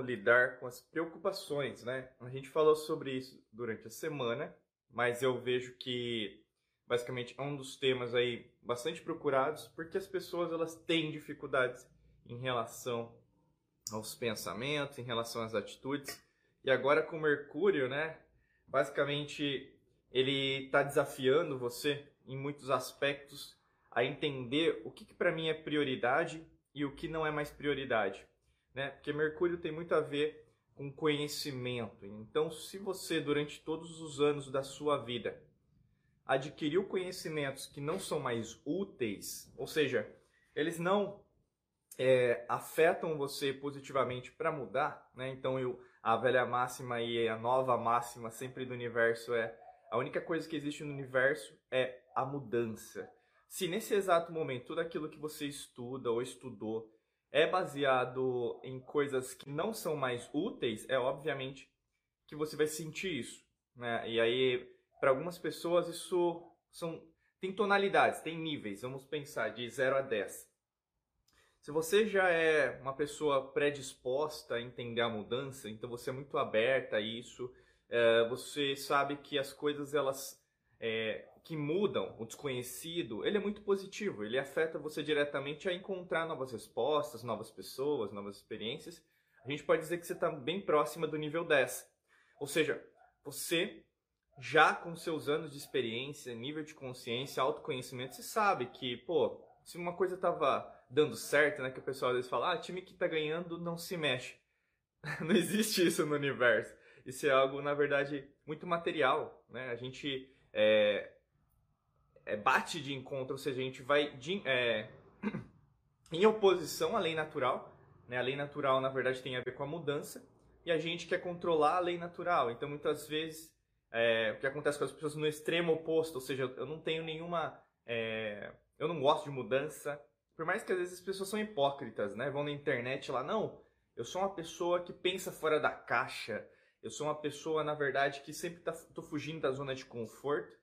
lidar com as preocupações, né? A gente falou sobre isso durante a semana, mas eu vejo que basicamente é um dos temas aí bastante procurados, porque as pessoas elas têm dificuldades em relação aos pensamentos, em relação às atitudes. E agora com Mercúrio, né? Basicamente ele está desafiando você em muitos aspectos a entender o que, que para mim é prioridade e o que não é mais prioridade, né? Porque Mercúrio tem muito a ver com conhecimento. Então, se você durante todos os anos da sua vida adquiriu conhecimentos que não são mais úteis, ou seja, eles não é, afetam você positivamente para mudar, né? Então, eu, a velha máxima e a nova máxima sempre do universo é a única coisa que existe no universo é a mudança. Se nesse exato momento tudo aquilo que você estuda ou estudou é baseado em coisas que não são mais úteis, é obviamente que você vai sentir isso, né? E aí, para algumas pessoas isso são tem tonalidades, tem níveis. Vamos pensar de 0 a 10. Se você já é uma pessoa predisposta a entender a mudança, então você é muito aberta a isso, é, você sabe que as coisas elas é, que mudam, o desconhecido, ele é muito positivo, ele afeta você diretamente a encontrar novas respostas, novas pessoas, novas experiências. A gente pode dizer que você está bem próxima do nível 10. Ou seja, você já com seus anos de experiência, nível de consciência, autoconhecimento, você sabe que, pô, se uma coisa estava dando certo, né, que o pessoal às vezes fala, ah, time que está ganhando não se mexe. não existe isso no universo isso é algo, na verdade, muito material, né? A gente é, é, bate de encontro, ou seja, a gente vai de, é, em oposição à lei natural, né? A lei natural, na verdade, tem a ver com a mudança, e a gente quer controlar a lei natural. Então, muitas vezes, é, o que acontece com as pessoas no extremo oposto, ou seja, eu não tenho nenhuma... É, eu não gosto de mudança, por mais que às vezes as pessoas são hipócritas, né? Vão na internet lá, não, eu sou uma pessoa que pensa fora da caixa, eu sou uma pessoa, na verdade, que sempre tá, tô fugindo da zona de conforto.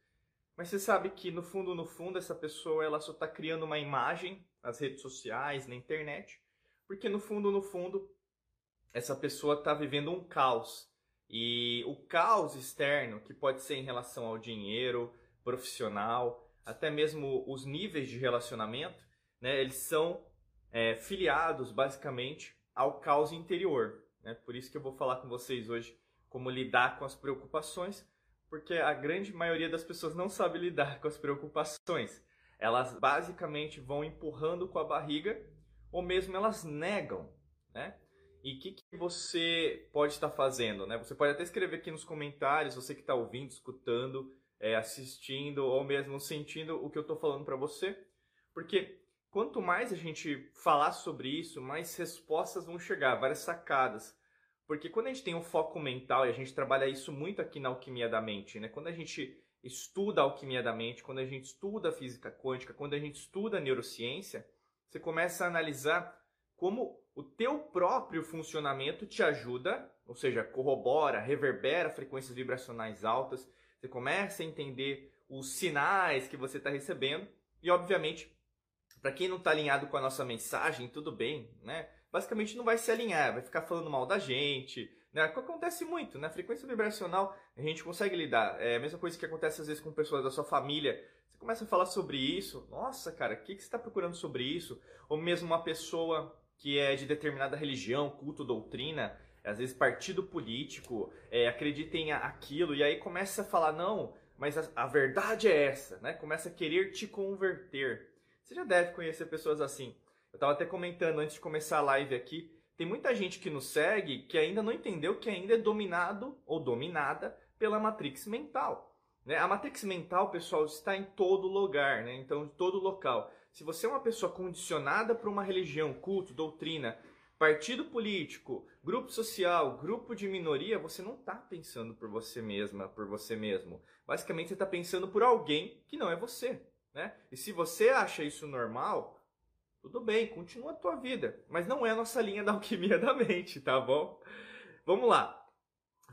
Mas você sabe que no fundo, no fundo, essa pessoa ela só está criando uma imagem nas redes sociais, na internet, porque no fundo, no fundo, essa pessoa está vivendo um caos. E o caos externo, que pode ser em relação ao dinheiro, profissional, até mesmo os níveis de relacionamento, né, eles são é, filiados basicamente ao caos interior. Né? Por isso que eu vou falar com vocês hoje como lidar com as preocupações, porque a grande maioria das pessoas não sabe lidar com as preocupações. Elas basicamente vão empurrando com a barriga ou mesmo elas negam, né? E o que, que, você pode estar fazendo, né? Você pode até escrever aqui nos comentários, você que está ouvindo, escutando, é, assistindo ou mesmo sentindo o que eu estou falando para você, porque quanto mais a gente falar sobre isso, mais respostas vão chegar, várias sacadas. Porque quando a gente tem um foco mental, e a gente trabalha isso muito aqui na alquimia da mente, né? Quando a gente estuda a alquimia da mente, quando a gente estuda a física quântica, quando a gente estuda a neurociência, você começa a analisar como o teu próprio funcionamento te ajuda, ou seja, corrobora, reverbera frequências vibracionais altas, você começa a entender os sinais que você está recebendo e, obviamente, para quem não está alinhado com a nossa mensagem, tudo bem, né? basicamente não vai se alinhar, vai ficar falando mal da gente, né? Acontece muito, né? Frequência vibracional a gente consegue lidar. É a mesma coisa que acontece às vezes com pessoas da sua família. Você começa a falar sobre isso, nossa, cara, o que, que você está procurando sobre isso? Ou mesmo uma pessoa que é de determinada religião, culto, doutrina, às vezes partido político, é, acredita em aquilo, e aí começa a falar, não, mas a, a verdade é essa, né? Começa a querer te converter. Você já deve conhecer pessoas assim. Eu estava até comentando antes de começar a live aqui, tem muita gente que nos segue que ainda não entendeu que ainda é dominado ou dominada pela matrix mental. Né? A matrix mental, pessoal, está em todo lugar, né? então em todo local. Se você é uma pessoa condicionada por uma religião, culto, doutrina, partido político, grupo social, grupo de minoria, você não está pensando por você mesma, por você mesmo. Basicamente, você está pensando por alguém que não é você. Né? E se você acha isso normal, tudo bem, continua a tua vida. Mas não é a nossa linha da alquimia da mente, tá bom? Vamos lá.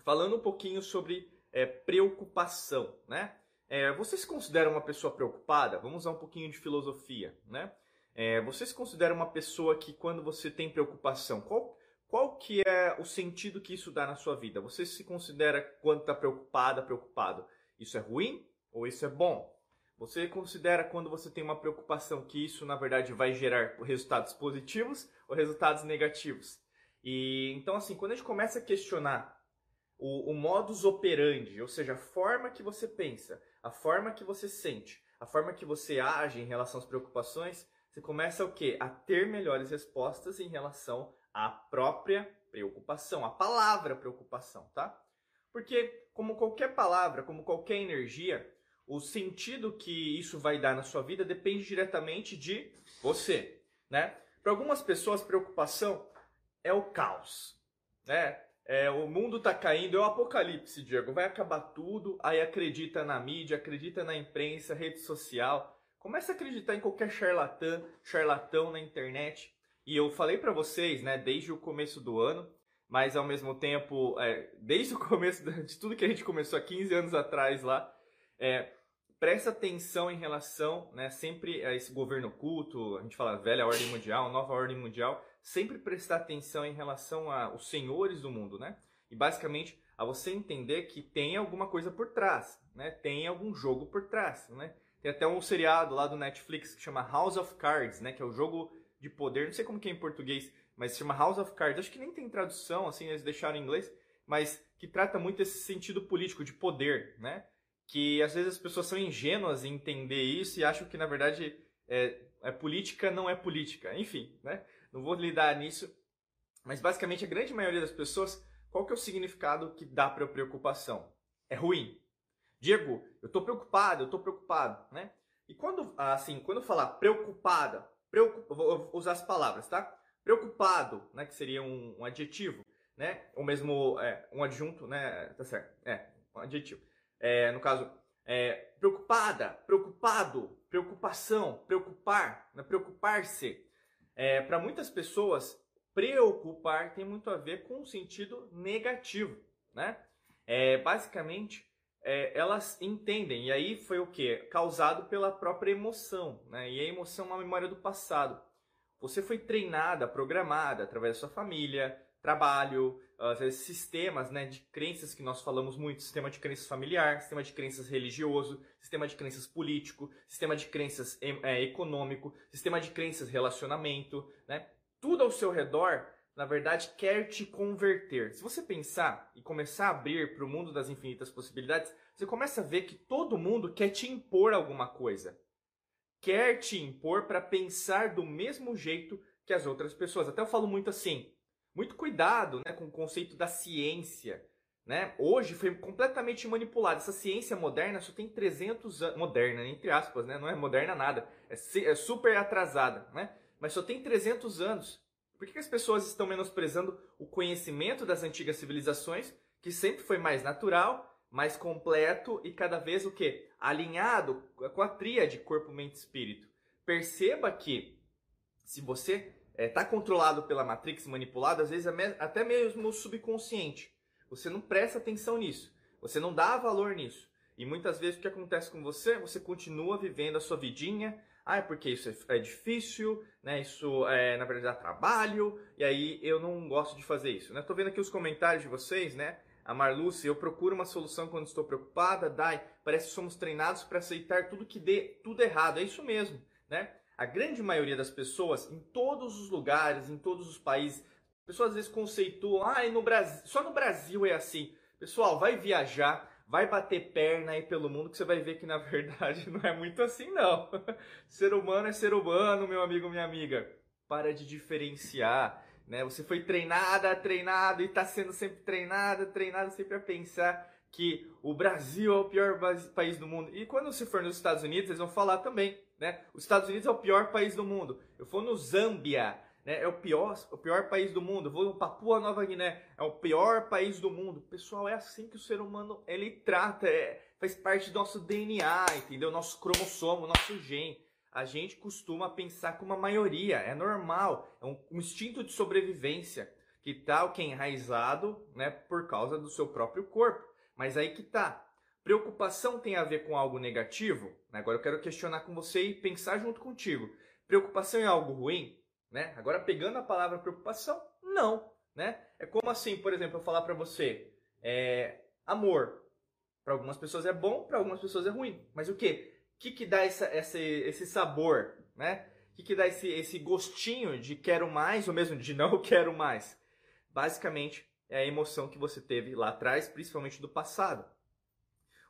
Falando um pouquinho sobre é, preocupação, né? É, você se considera uma pessoa preocupada? Vamos usar um pouquinho de filosofia, né? É, você se considera uma pessoa que quando você tem preocupação, qual, qual que é o sentido que isso dá na sua vida? Você se considera quando está preocupada, preocupado, isso é ruim ou isso é bom? Você considera quando você tem uma preocupação que isso na verdade vai gerar resultados positivos ou resultados negativos? E então assim, quando a gente começa a questionar o, o modus operandi, ou seja, a forma que você pensa, a forma que você sente, a forma que você age em relação às preocupações, você começa o quê? A ter melhores respostas em relação à própria preocupação, a palavra preocupação, tá? Porque como qualquer palavra, como qualquer energia, o sentido que isso vai dar na sua vida depende diretamente de você, né? Para algumas pessoas, preocupação é o caos, né? É, o mundo tá caindo, é o apocalipse, Diego. Vai acabar tudo, aí acredita na mídia, acredita na imprensa, rede social, começa a acreditar em qualquer charlatã, charlatão na internet. E eu falei para vocês, né, desde o começo do ano, mas ao mesmo tempo, é, desde o começo de tudo que a gente começou há 15 anos atrás lá, é, presta atenção em relação, né, sempre a esse governo oculto, a gente fala velha ordem mundial, nova ordem mundial, sempre prestar atenção em relação aos senhores do mundo, né? E basicamente a você entender que tem alguma coisa por trás, né? Tem algum jogo por trás, né? Tem até um seriado lá do Netflix que chama House of Cards, né, que é o jogo de poder, não sei como que é em português, mas se chama House of Cards. Acho que nem tem tradução, assim, eles deixaram em inglês, mas que trata muito esse sentido político de poder, né? Que às vezes as pessoas são ingênuas em entender isso e acham que na verdade é, é política não é política. Enfim, né? Não vou lidar nisso, mas basicamente a grande maioria das pessoas, qual que é o significado que dá para preocupação? É ruim. Diego, eu estou preocupado, eu estou preocupado, né? E quando assim, quando falar preocupada, preocup... vou usar as palavras, tá? Preocupado, né, que seria um, um adjetivo, né? Ou mesmo é, um adjunto, né? Tá certo? É, um adjetivo é, no caso, é, preocupada, preocupado, preocupação, preocupar, né, preocupar-se. É, Para muitas pessoas, preocupar tem muito a ver com um sentido negativo, né? É, basicamente, é, elas entendem, e aí foi o que? Causado pela própria emoção, né? E a emoção é uma memória do passado. Você foi treinada, programada através da sua família, trabalho, vezes sistemas né, de crenças que nós falamos muito, sistema de crenças familiar, sistema de crenças religioso, sistema de crenças político, sistema de crenças é, econômico, sistema de crenças relacionamento, né? Tudo ao seu redor, na verdade, quer te converter. Se você pensar e começar a abrir para o mundo das infinitas possibilidades, você começa a ver que todo mundo quer te impor alguma coisa. Quer te impor para pensar do mesmo jeito que as outras pessoas. Até eu falo muito assim, muito cuidado né, com o conceito da ciência. Né? Hoje foi completamente manipulado. Essa ciência moderna só tem 300 anos. Moderna, entre aspas, né? não é moderna nada. É, é super atrasada. Né? Mas só tem 300 anos. Por que as pessoas estão menosprezando o conhecimento das antigas civilizações, que sempre foi mais natural, mais completo e cada vez o que? Alinhado com a tríade corpo, mente e espírito. Perceba que se você está é, controlado pela Matrix, manipulado, às vezes é até mesmo subconsciente. Você não presta atenção nisso. Você não dá valor nisso. E muitas vezes o que acontece com você? Você continua vivendo a sua vidinha. Ah, é porque isso é, é difícil, né? Isso é, na verdade, trabalho. E aí eu não gosto de fazer isso, né? Tô vendo aqui os comentários de vocês, né? A Marluce, eu procuro uma solução quando estou preocupada. Dai, parece que somos treinados para aceitar tudo que dê tudo errado. É isso mesmo, né? A grande maioria das pessoas, em todos os lugares, em todos os países, pessoas às vezes conceituam, ah, no Brasil, só no Brasil é assim. Pessoal, vai viajar, vai bater perna aí pelo mundo que você vai ver que na verdade não é muito assim não. ser humano é ser humano, meu amigo, minha amiga. Para de diferenciar, né? Você foi treinada, treinado e está sendo sempre treinada, treinada sempre a pensar que o Brasil é o pior país do mundo. E quando você for nos Estados Unidos, eles vão falar também né? Os Estados Unidos é o pior país do mundo. Eu for no Zâmbia, né? é o pior, o pior país do mundo. Eu vou no Papua Nova Guiné, é o pior país do mundo. Pessoal, é assim que o ser humano ele trata, é, faz parte do nosso DNA, entendeu? Nosso cromossomo, nosso gene. A gente costuma pensar com uma maioria, é normal, é um, um instinto de sobrevivência que tá o que enraizado, né, por causa do seu próprio corpo. Mas aí que tá. Preocupação tem a ver com algo negativo? Agora eu quero questionar com você e pensar junto contigo. Preocupação é algo ruim? Né? Agora pegando a palavra preocupação, não. né? É como assim, por exemplo, eu falar para você, é, amor. Para algumas pessoas é bom, para algumas pessoas é ruim. Mas o que? O que, que dá essa, essa, esse sabor, né? O que, que dá esse, esse gostinho de quero mais ou mesmo de não quero mais? Basicamente, é a emoção que você teve lá atrás, principalmente do passado.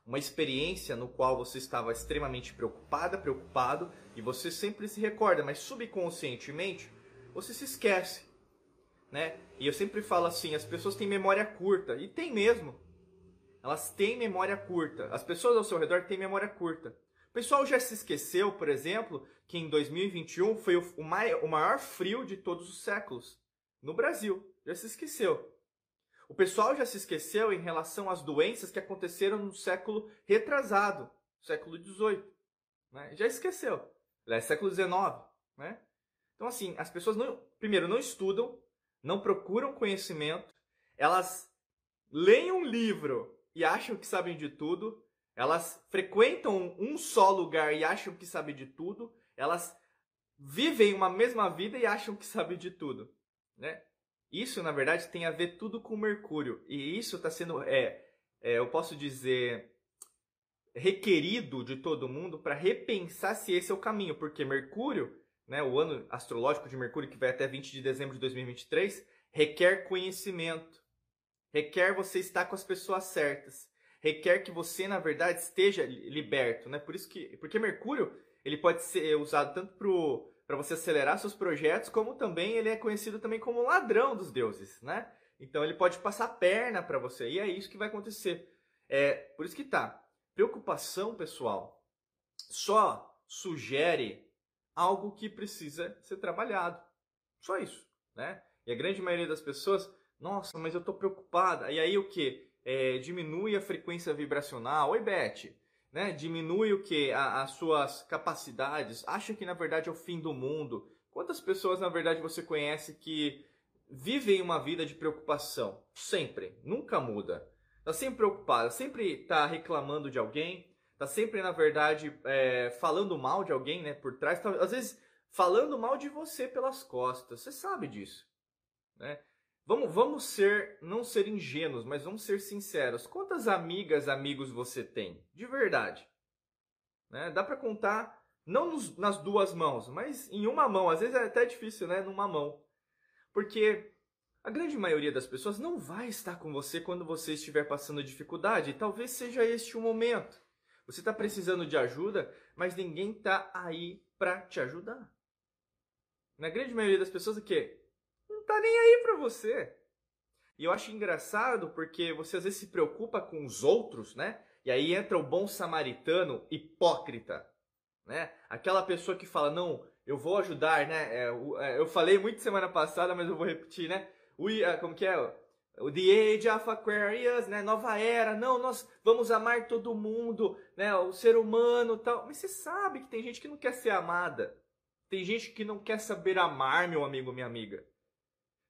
Uma experiência no qual você estava extremamente preocupada, preocupado, e você sempre se recorda, mas subconscientemente você se esquece né? E eu sempre falo assim, as pessoas têm memória curta, e tem mesmo. Elas têm memória curta. As pessoas ao seu redor têm memória curta. O pessoal já se esqueceu, por exemplo, que em 2021 foi o maior frio de todos os séculos no Brasil. Já se esqueceu. O pessoal já se esqueceu em relação às doenças que aconteceram no século retrasado, século XVIII. Né? Já esqueceu. É século XIX. Né? Então, assim, as pessoas, não, primeiro, não estudam, não procuram conhecimento, elas leem um livro e acham que sabem de tudo, elas frequentam um só lugar e acham que sabem de tudo, elas vivem uma mesma vida e acham que sabem de tudo, né? Isso, na verdade, tem a ver tudo com Mercúrio. E isso está sendo, é, é, eu posso dizer, requerido de todo mundo para repensar se esse é o caminho. Porque Mercúrio né, o ano astrológico de Mercúrio, que vai até 20 de dezembro de 2023, requer conhecimento, requer você estar com as pessoas certas, requer que você, na verdade, esteja liberto. Né? Por isso que, porque Mercúrio ele pode ser usado tanto para você acelerar seus projetos, como também ele é conhecido também como ladrão dos deuses. Né? Então ele pode passar perna para você, e é isso que vai acontecer. É, por isso que tá. Preocupação, pessoal, só sugere algo que precisa ser trabalhado. Só isso, né? E a grande maioria das pessoas, nossa, mas eu estou preocupada. E aí o que? É, diminui a frequência vibracional. Oi, Beth. Né? Diminui o que? As suas capacidades. Acha que na verdade é o fim do mundo. Quantas pessoas na verdade você conhece que vivem uma vida de preocupação? Sempre. Nunca muda. Está sempre preocupada, sempre está reclamando de alguém, tá sempre, na verdade, é, falando mal de alguém, né, por trás, tá, às vezes falando mal de você pelas costas. Você sabe disso, né? Vamos, vamos ser, não ser ingênuos, mas vamos ser sinceros. Quantas amigas, amigos você tem? De verdade. Né? Dá para contar, não nos, nas duas mãos, mas em uma mão. Às vezes é até difícil, né? Numa mão. Porque a grande maioria das pessoas não vai estar com você quando você estiver passando dificuldade. E talvez seja este o momento. Você está precisando de ajuda, mas ninguém está aí para te ajudar. Na grande maioria das pessoas, o quê? Está nem aí para você. E eu acho engraçado porque você às vezes se preocupa com os outros, né? E aí entra o bom samaritano hipócrita, né? Aquela pessoa que fala, não, eu vou ajudar, né? É, é, eu falei muito semana passada, mas eu vou repetir, né? O, como que é? o The Age of Aquarius, né? Nova era, não, nós vamos amar todo mundo, né? O ser humano, tal. Mas você sabe que tem gente que não quer ser amada. Tem gente que não quer saber amar, meu amigo, minha amiga.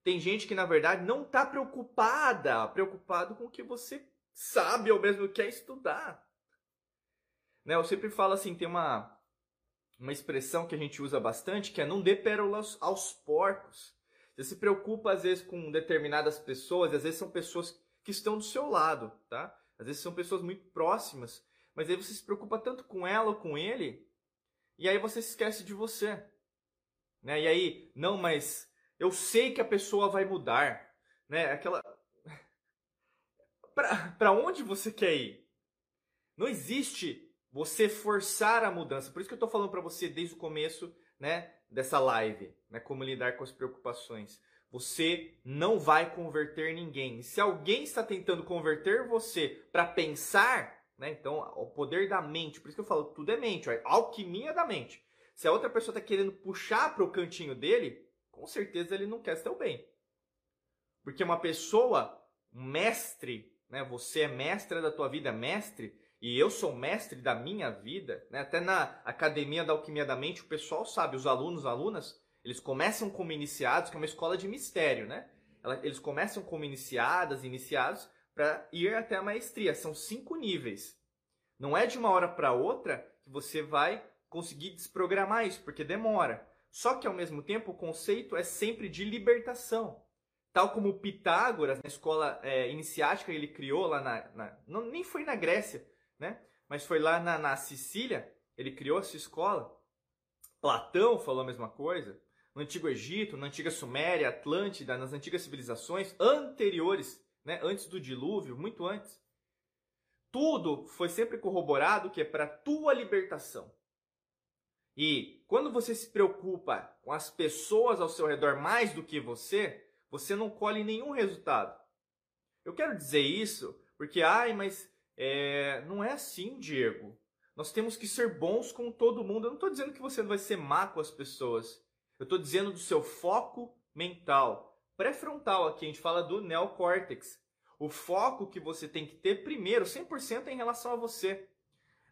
Tem gente que na verdade não está preocupada, preocupado com o que você sabe ou mesmo quer estudar. Né? Eu sempre falo assim, tem uma uma expressão que a gente usa bastante que é não dê pérolas aos porcos. Você se preocupa às vezes com determinadas pessoas, às vezes são pessoas que estão do seu lado, tá? Às vezes são pessoas muito próximas, mas aí você se preocupa tanto com ela ou com ele, e aí você se esquece de você. Né? E aí, não, mas eu sei que a pessoa vai mudar, né? Aquela para onde você quer ir? Não existe você forçar a mudança. Por isso que eu estou falando para você desde o começo, né? dessa live, né? Como lidar com as preocupações. Você não vai converter ninguém. Se alguém está tentando converter você para pensar, né? Então, o poder da mente, por isso que eu falo, tudo é mente, a alquimia da mente. Se a outra pessoa está querendo puxar para o cantinho dele, com certeza ele não quer seu bem. Porque uma pessoa, um mestre, né? Você é mestre da tua vida, mestre, e eu sou mestre da minha vida, né? até na Academia da Alquimia da Mente, o pessoal sabe, os alunos, alunas, eles começam como iniciados, que é uma escola de mistério, né? Eles começam como iniciadas, iniciados, para ir até a maestria. São cinco níveis. Não é de uma hora para outra que você vai conseguir desprogramar isso, porque demora. Só que ao mesmo tempo o conceito é sempre de libertação. tal como Pitágoras, na escola é, iniciática ele criou lá na, na, não, nem foi na Grécia, né? Mas foi lá na, na Sicília, ele criou essa escola. Platão falou a mesma coisa. No Antigo Egito, na Antiga Suméria, Atlântida, nas antigas civilizações anteriores, né? Antes do dilúvio, muito antes. Tudo foi sempre corroborado que é para tua libertação. E quando você se preocupa com as pessoas ao seu redor mais do que você, você não colhe nenhum resultado. Eu quero dizer isso porque, ai, mas é, não é assim, Diego. Nós temos que ser bons com todo mundo. Eu não estou dizendo que você não vai ser má com as pessoas. Eu estou dizendo do seu foco mental. Pré-frontal aqui, a gente fala do neocórtex. O foco que você tem que ter primeiro, 100% é em relação a você.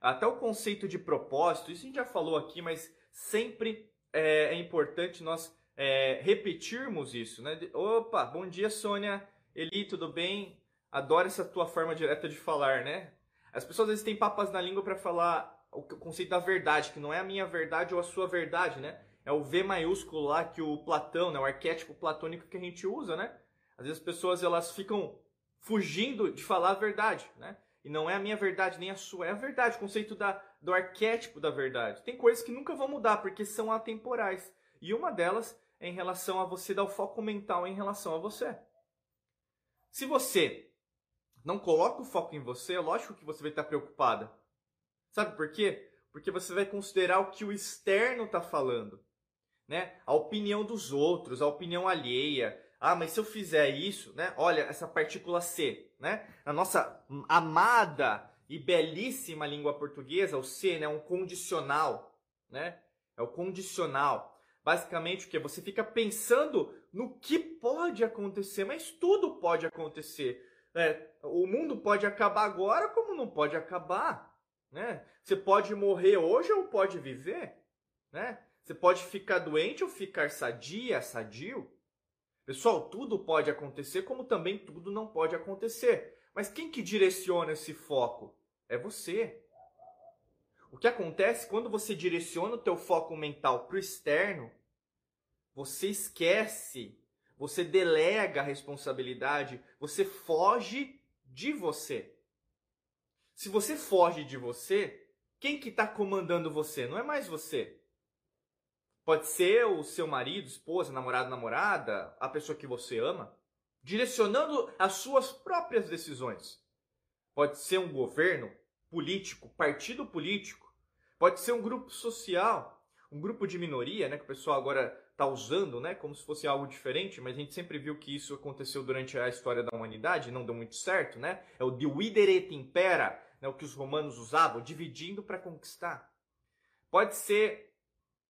Até o conceito de propósito, isso a gente já falou aqui, mas sempre é, é importante nós é, repetirmos isso, né? Opa, bom dia, Sônia. Eli, tudo bem? Adoro essa tua forma direta de falar, né? As pessoas às vezes têm papas na língua para falar o conceito da verdade, que não é a minha verdade ou a sua verdade, né? É o V maiúsculo lá que o Platão, né? O arquétipo platônico que a gente usa, né? Às vezes as pessoas elas ficam fugindo de falar a verdade, né? E não é a minha verdade nem a sua, é a verdade, o conceito da, do arquétipo da verdade. Tem coisas que nunca vão mudar porque são atemporais. E uma delas é em relação a você dar o foco mental em relação a você. Se você não coloca o foco em você, é lógico que você vai estar preocupada. Sabe por quê? Porque você vai considerar o que o externo está falando. Né? A opinião dos outros, a opinião alheia, ah, mas se eu fizer isso, né? Olha, essa partícula C, né? Na nossa amada e belíssima língua portuguesa, o C, né, é um condicional, né? É o condicional. Basicamente o que você fica pensando no que pode acontecer, mas tudo pode acontecer. É, o mundo pode acabar agora, como não pode acabar, né? Você pode morrer hoje ou pode viver, né? Você pode ficar doente ou ficar sadia, sadio. Pessoal, tudo pode acontecer, como também tudo não pode acontecer. Mas quem que direciona esse foco? É você. O que acontece quando você direciona o teu foco mental para o externo, você esquece, você delega a responsabilidade, você foge de você. Se você foge de você, quem que está comandando você? Não é mais você. Pode ser o seu marido, esposa, namorado, namorada, a pessoa que você ama, direcionando as suas próprias decisões. Pode ser um governo político, partido político. Pode ser um grupo social, um grupo de minoria, né, que o pessoal agora está usando, né, como se fosse algo diferente, mas a gente sempre viu que isso aconteceu durante a história da humanidade, não deu muito certo, né? É o dividere et impera, né, o que os romanos usavam, dividindo para conquistar. Pode ser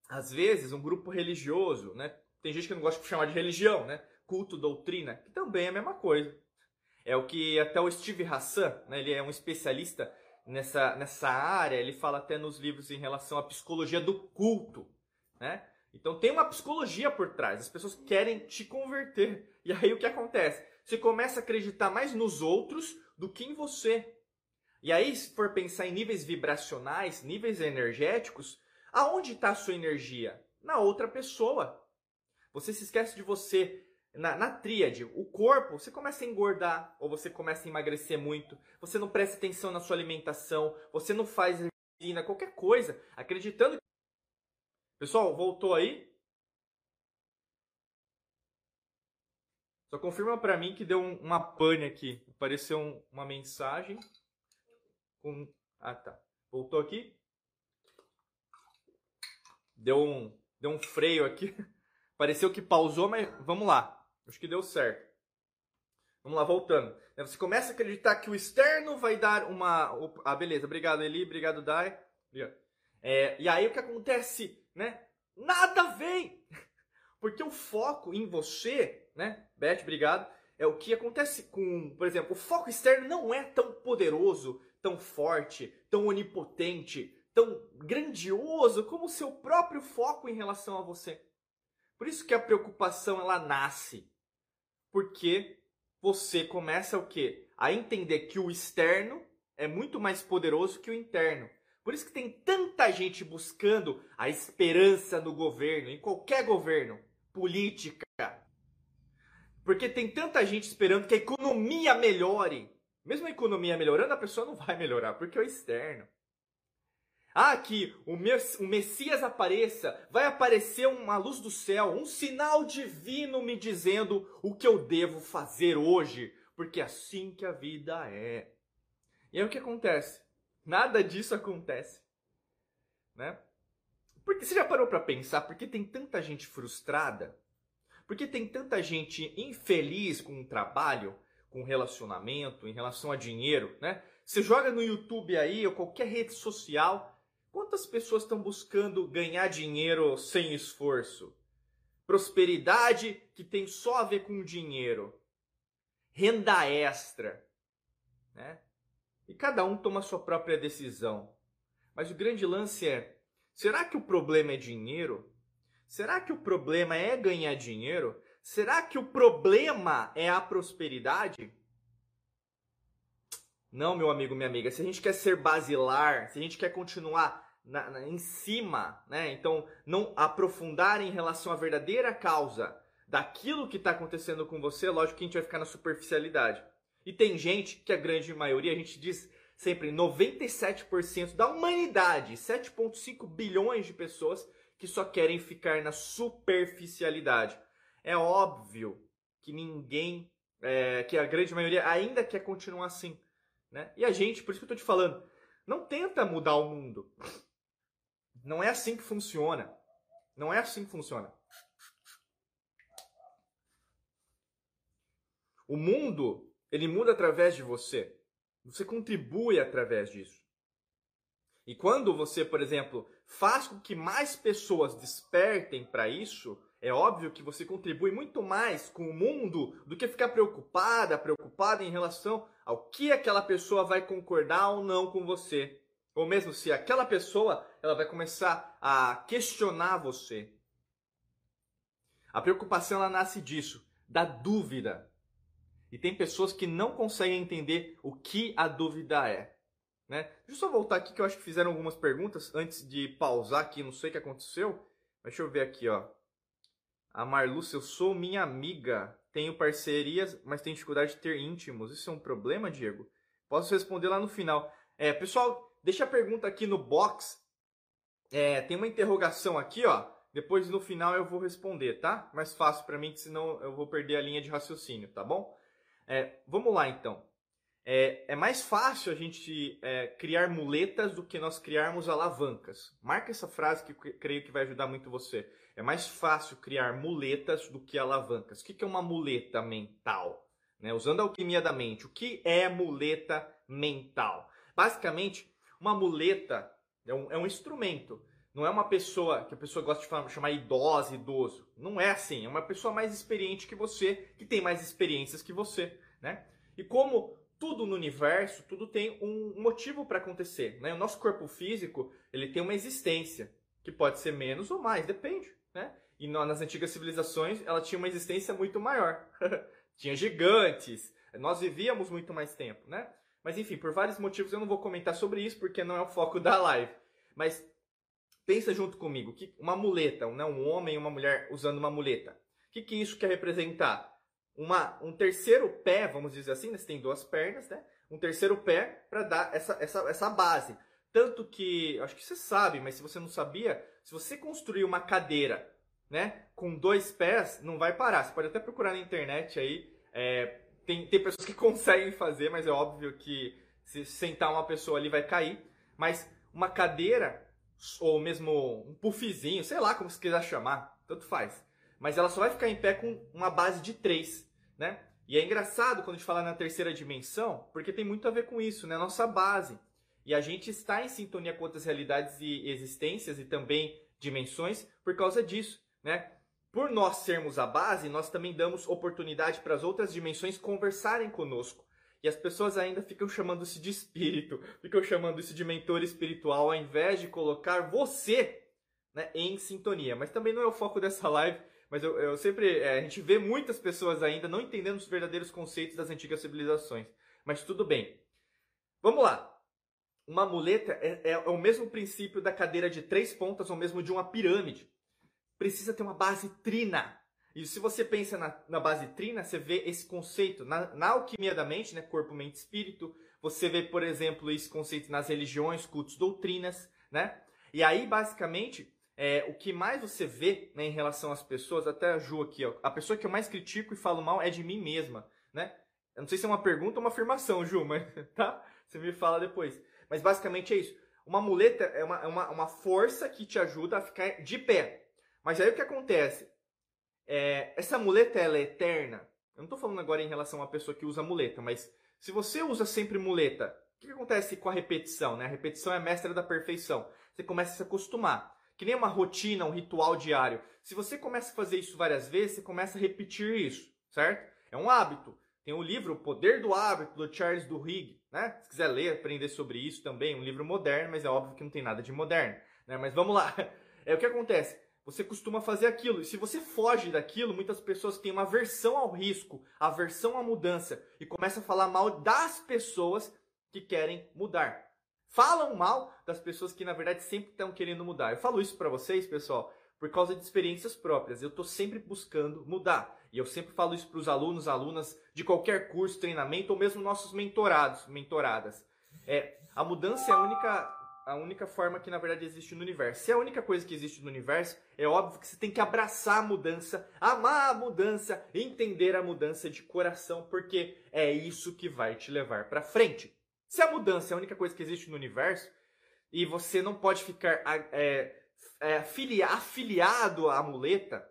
às vezes, um grupo religioso, né? Tem gente que não gosta de chamar de religião, né? Culto, doutrina, que também é a mesma coisa. É o que até o Steve Hassan, né? ele é um especialista nessa, nessa área, ele fala até nos livros em relação à psicologia do culto, né? Então tem uma psicologia por trás, as pessoas querem te converter. E aí o que acontece? Você começa a acreditar mais nos outros do que em você. E aí, se for pensar em níveis vibracionais, níveis energéticos, Aonde está a sua energia? Na outra pessoa. Você se esquece de você. Na, na tríade, o corpo, você começa a engordar ou você começa a emagrecer muito, você não presta atenção na sua alimentação, você não faz rotina, qualquer coisa, acreditando que. Pessoal, voltou aí? Só confirma para mim que deu um, uma pane aqui. Apareceu um, uma mensagem com. Ah, tá. Voltou aqui? Deu um, deu um freio aqui. Pareceu que pausou, mas vamos lá. Acho que deu certo. Vamos lá, voltando. Você começa a acreditar que o externo vai dar uma. Ah, beleza. Obrigado, Eli. Obrigado, Dai. É, e aí o que acontece, né? Nada vem! Porque o foco em você, né? Beth, obrigado. É o que acontece com, por exemplo, o foco externo não é tão poderoso, tão forte, tão onipotente, tão grandioso como o seu próprio foco em relação a você. Por isso que a preocupação ela nasce. Porque você começa o quê? A entender que o externo é muito mais poderoso que o interno. Por isso que tem tanta gente buscando a esperança no governo, em qualquer governo, política. Porque tem tanta gente esperando que a economia melhore. Mesmo a economia melhorando, a pessoa não vai melhorar, porque é o externo. Ah, que o Messias apareça, vai aparecer uma luz do céu, um sinal divino me dizendo o que eu devo fazer hoje, porque é assim que a vida é. E aí o que acontece? Nada disso acontece, né? Porque você já parou para pensar por que tem tanta gente frustrada? Por que tem tanta gente infeliz com o trabalho, com o relacionamento, em relação a dinheiro, né? Você joga no YouTube aí ou qualquer rede social, Quantas pessoas estão buscando ganhar dinheiro sem esforço? Prosperidade que tem só a ver com dinheiro. Renda extra. Né? E cada um toma a sua própria decisão. Mas o grande lance é: será que o problema é dinheiro? Será que o problema é ganhar dinheiro? Será que o problema é a prosperidade? Não, meu amigo, minha amiga. Se a gente quer ser basilar, se a gente quer continuar na, na, em cima, né? Então, não aprofundar em relação à verdadeira causa daquilo que está acontecendo com você, lógico que a gente vai ficar na superficialidade. E tem gente, que a grande maioria, a gente diz sempre 97% da humanidade, 7,5 bilhões de pessoas que só querem ficar na superficialidade. É óbvio que ninguém, é, que a grande maioria ainda quer continuar assim. Né? E a gente, por isso que eu estou te falando, não tenta mudar o mundo. Não é assim que funciona. Não é assim que funciona. O mundo, ele muda através de você. Você contribui através disso. E quando você, por exemplo, faz com que mais pessoas despertem para isso, é óbvio que você contribui muito mais com o mundo do que ficar preocupada, preocupada em relação ao que aquela pessoa vai concordar ou não com você. Ou mesmo se aquela pessoa ela vai começar a questionar você. A preocupação ela nasce disso, da dúvida. E tem pessoas que não conseguem entender o que a dúvida é. Né? Deixa eu só voltar aqui que eu acho que fizeram algumas perguntas antes de pausar aqui, não sei o que aconteceu. Deixa eu ver aqui, ó. A Marluce, eu sou minha amiga. Tenho parcerias, mas tenho dificuldade de ter íntimos. Isso é um problema, Diego? Posso responder lá no final. É, pessoal, deixa a pergunta aqui no box. É, tem uma interrogação aqui, ó. Depois no final eu vou responder, tá? Mais fácil para mim, senão eu vou perder a linha de raciocínio, tá bom? É, vamos lá então. É, é, mais fácil a gente é, criar muletas do que nós criarmos alavancas. Marca essa frase que creio que vai ajudar muito você. É mais fácil criar muletas do que alavancas. O que é uma muleta mental? Né? Usando a alquimia da mente, o que é muleta mental? Basicamente, uma muleta é um, é um instrumento. Não é uma pessoa que a pessoa gosta de falar, chamar idosa, idoso. Não é assim. É uma pessoa mais experiente que você, que tem mais experiências que você. Né? E como tudo no universo, tudo tem um motivo para acontecer. Né? O nosso corpo físico ele tem uma existência, que pode ser menos ou mais, depende né? E nas antigas civilizações ela tinha uma existência muito maior. tinha gigantes, nós vivíamos muito mais tempo, né? Mas enfim, por vários motivos eu não vou comentar sobre isso porque não é o foco da live. Mas pensa junto comigo que uma muleta, né? um homem e uma mulher usando uma muleta. O que, que isso quer representar? Uma, um terceiro pé, vamos dizer assim, né? você tem duas pernas, né? Um terceiro pé para dar essa, essa, essa base. Tanto que, acho que você sabe, mas se você não sabia, se você construir uma cadeira, né, com dois pés, não vai parar. Você pode até procurar na internet aí. É, tem, tem pessoas que conseguem fazer, mas é óbvio que se sentar uma pessoa ali vai cair. Mas uma cadeira, ou mesmo um puffzinho, sei lá como você quiser chamar, tanto faz. Mas ela só vai ficar em pé com uma base de três, né? E é engraçado quando a gente fala na terceira dimensão, porque tem muito a ver com isso, né? Nossa base. E a gente está em sintonia com outras realidades e existências e também dimensões por causa disso, né? Por nós sermos a base, nós também damos oportunidade para as outras dimensões conversarem conosco. E as pessoas ainda ficam chamando isso de espírito, ficam chamando isso de mentor espiritual, ao invés de colocar você né, em sintonia. Mas também não é o foco dessa live. Mas eu, eu sempre. É, a gente vê muitas pessoas ainda não entendendo os verdadeiros conceitos das antigas civilizações. Mas tudo bem. Vamos lá. Uma muleta é, é, é, o mesmo princípio da cadeira de três pontas ou mesmo de uma pirâmide. Precisa ter uma base trina. E se você pensa na, na base trina, você vê esse conceito na, na alquimia da mente, né? corpo, mente, espírito. Você vê, por exemplo, esse conceito nas religiões, cultos, doutrinas, né? E aí, basicamente, é, o que mais você vê né, em relação às pessoas, até a Ju aqui, ó, a pessoa que eu mais critico e falo mal é de mim mesma, né? Eu não sei se é uma pergunta ou uma afirmação, Ju, mas tá? Você me fala depois. Mas basicamente é isso. Uma muleta é uma, é uma, uma força que te ajuda a ficar de pé. Mas aí o que acontece? É, essa muleta ela é eterna. Eu não estou falando agora em relação uma pessoa que usa muleta, mas se você usa sempre muleta, o que, que acontece com a repetição? Né? A repetição é a mestra da perfeição. Você começa a se acostumar. Que nem uma rotina, um ritual diário. Se você começa a fazer isso várias vezes, você começa a repetir isso, certo? É um hábito. Tem o livro O Poder do Hábito, do Charles Duhigg, né? Se quiser ler, aprender sobre isso também, um livro moderno, mas é óbvio que não tem nada de moderno, né? Mas vamos lá. É o que acontece. Você costuma fazer aquilo. E se você foge daquilo, muitas pessoas têm uma aversão ao risco, aversão à mudança e começam a falar mal das pessoas que querem mudar. Falam mal das pessoas que na verdade sempre estão querendo mudar. Eu falo isso para vocês, pessoal, por causa de experiências próprias. Eu estou sempre buscando mudar. E eu sempre falo isso para os alunos, alunas de qualquer curso, treinamento ou mesmo nossos mentorados, mentoradas. É, a mudança é a única a única forma que na verdade existe no universo. Se é a única coisa que existe no universo, é óbvio que você tem que abraçar a mudança, amar a mudança, entender a mudança de coração, porque é isso que vai te levar para frente. Se a mudança é a única coisa que existe no universo e você não pode ficar é, é, afiliado à muleta,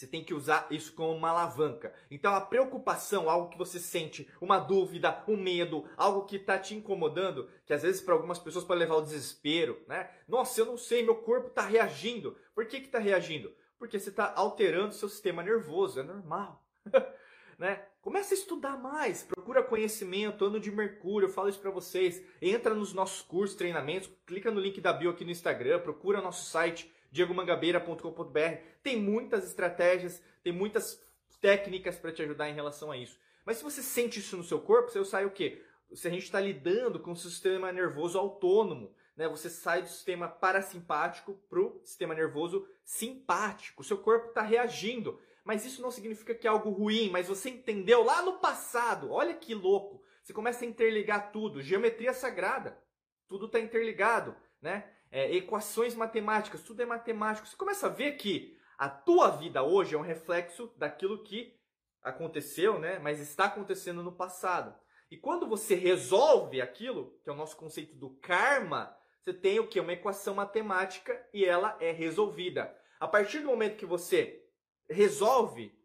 você tem que usar isso como uma alavanca. Então a preocupação, algo que você sente, uma dúvida, um medo, algo que está te incomodando, que às vezes para algumas pessoas pode levar ao desespero, né? Nossa, eu não sei, meu corpo está reagindo. Por que está reagindo? Porque você está alterando seu sistema nervoso, é normal. né? Começa a estudar mais, procura conhecimento, ano de Mercúrio, eu falo isso para vocês. Entra nos nossos cursos, treinamentos, clica no link da bio aqui no Instagram, procura nosso site diegomangabeira.com.br. Tem muitas estratégias, tem muitas técnicas para te ajudar em relação a isso. Mas se você sente isso no seu corpo, você sai o quê? Se a gente está lidando com o sistema nervoso autônomo, né? Você sai do sistema parasimpático para o sistema nervoso simpático. O seu corpo está reagindo. Mas isso não significa que é algo ruim, mas você entendeu lá no passado. Olha que louco. Você começa a interligar tudo. Geometria sagrada. Tudo está interligado, né? É, equações matemáticas, tudo é matemático. Você começa a ver que a tua vida hoje é um reflexo daquilo que aconteceu, né? Mas está acontecendo no passado. E quando você resolve aquilo, que é o nosso conceito do karma, você tem o que? Uma equação matemática e ela é resolvida. A partir do momento que você resolve,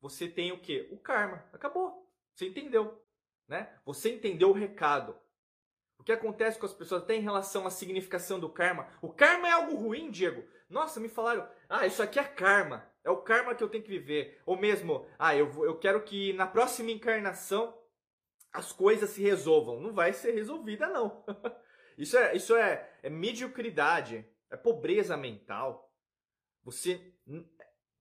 você tem o que? O karma. Acabou. Você entendeu, né? Você entendeu o recado. O que acontece com as pessoas até em relação à significação do karma? O karma é algo ruim, Diego. Nossa, me falaram, ah, isso aqui é karma. É o karma que eu tenho que viver. Ou mesmo, ah, eu, vou, eu quero que na próxima encarnação as coisas se resolvam. Não vai ser resolvida, não. isso é, isso é, é mediocridade, é pobreza mental. Você,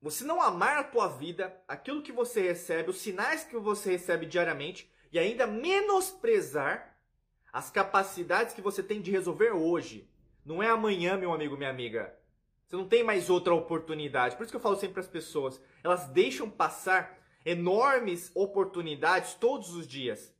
você não amar a tua vida, aquilo que você recebe, os sinais que você recebe diariamente, e ainda menosprezar as capacidades que você tem de resolver hoje. Não é amanhã, meu amigo, minha amiga. Você não tem mais outra oportunidade. Por isso que eu falo sempre para as pessoas, elas deixam passar enormes oportunidades todos os dias.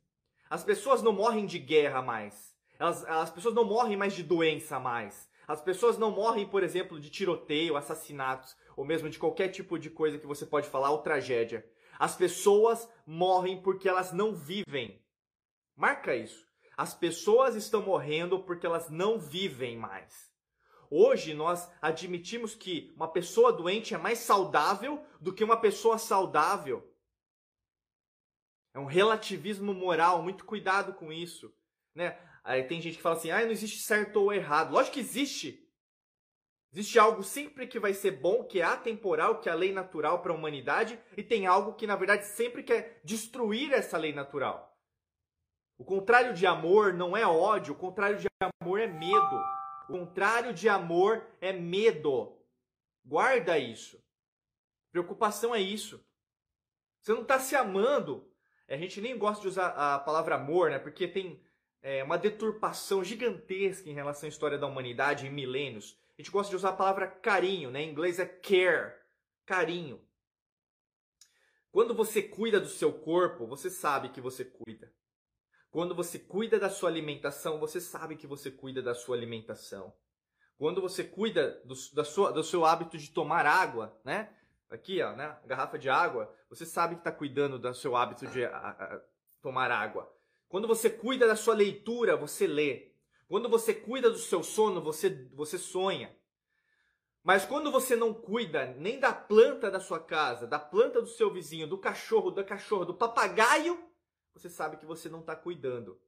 As pessoas não morrem de guerra mais. Elas, as pessoas não morrem mais de doença mais. As pessoas não morrem, por exemplo, de tiroteio, assassinatos, ou mesmo de qualquer tipo de coisa que você pode falar, ou tragédia. As pessoas morrem porque elas não vivem. Marca isso. As pessoas estão morrendo porque elas não vivem mais. Hoje nós admitimos que uma pessoa doente é mais saudável do que uma pessoa saudável. É um relativismo moral, muito cuidado com isso. Né? Aí tem gente que fala assim: ah, não existe certo ou errado. Lógico que existe. Existe algo sempre que vai ser bom, que é atemporal, que é a lei natural para a humanidade, e tem algo que na verdade sempre quer destruir essa lei natural. O contrário de amor não é ódio, o contrário de amor é medo. O contrário de amor é medo. Guarda isso. Preocupação é isso. Você não está se amando. A gente nem gosta de usar a palavra amor, né? Porque tem é, uma deturpação gigantesca em relação à história da humanidade em milênios. A gente gosta de usar a palavra carinho, né? Em inglês é care, carinho. Quando você cuida do seu corpo, você sabe que você cuida. Quando você cuida da sua alimentação, você sabe que você cuida da sua alimentação. Quando você cuida do, da sua, do seu hábito de tomar água, né? Aqui, ó, né? Garrafa de água, você sabe que está cuidando do seu hábito de a, a, tomar água. Quando você cuida da sua leitura, você lê. Quando você cuida do seu sono, você, você sonha. Mas quando você não cuida nem da planta da sua casa, da planta do seu vizinho, do cachorro, da cachorra, do papagaio, você sabe que você não está cuidando.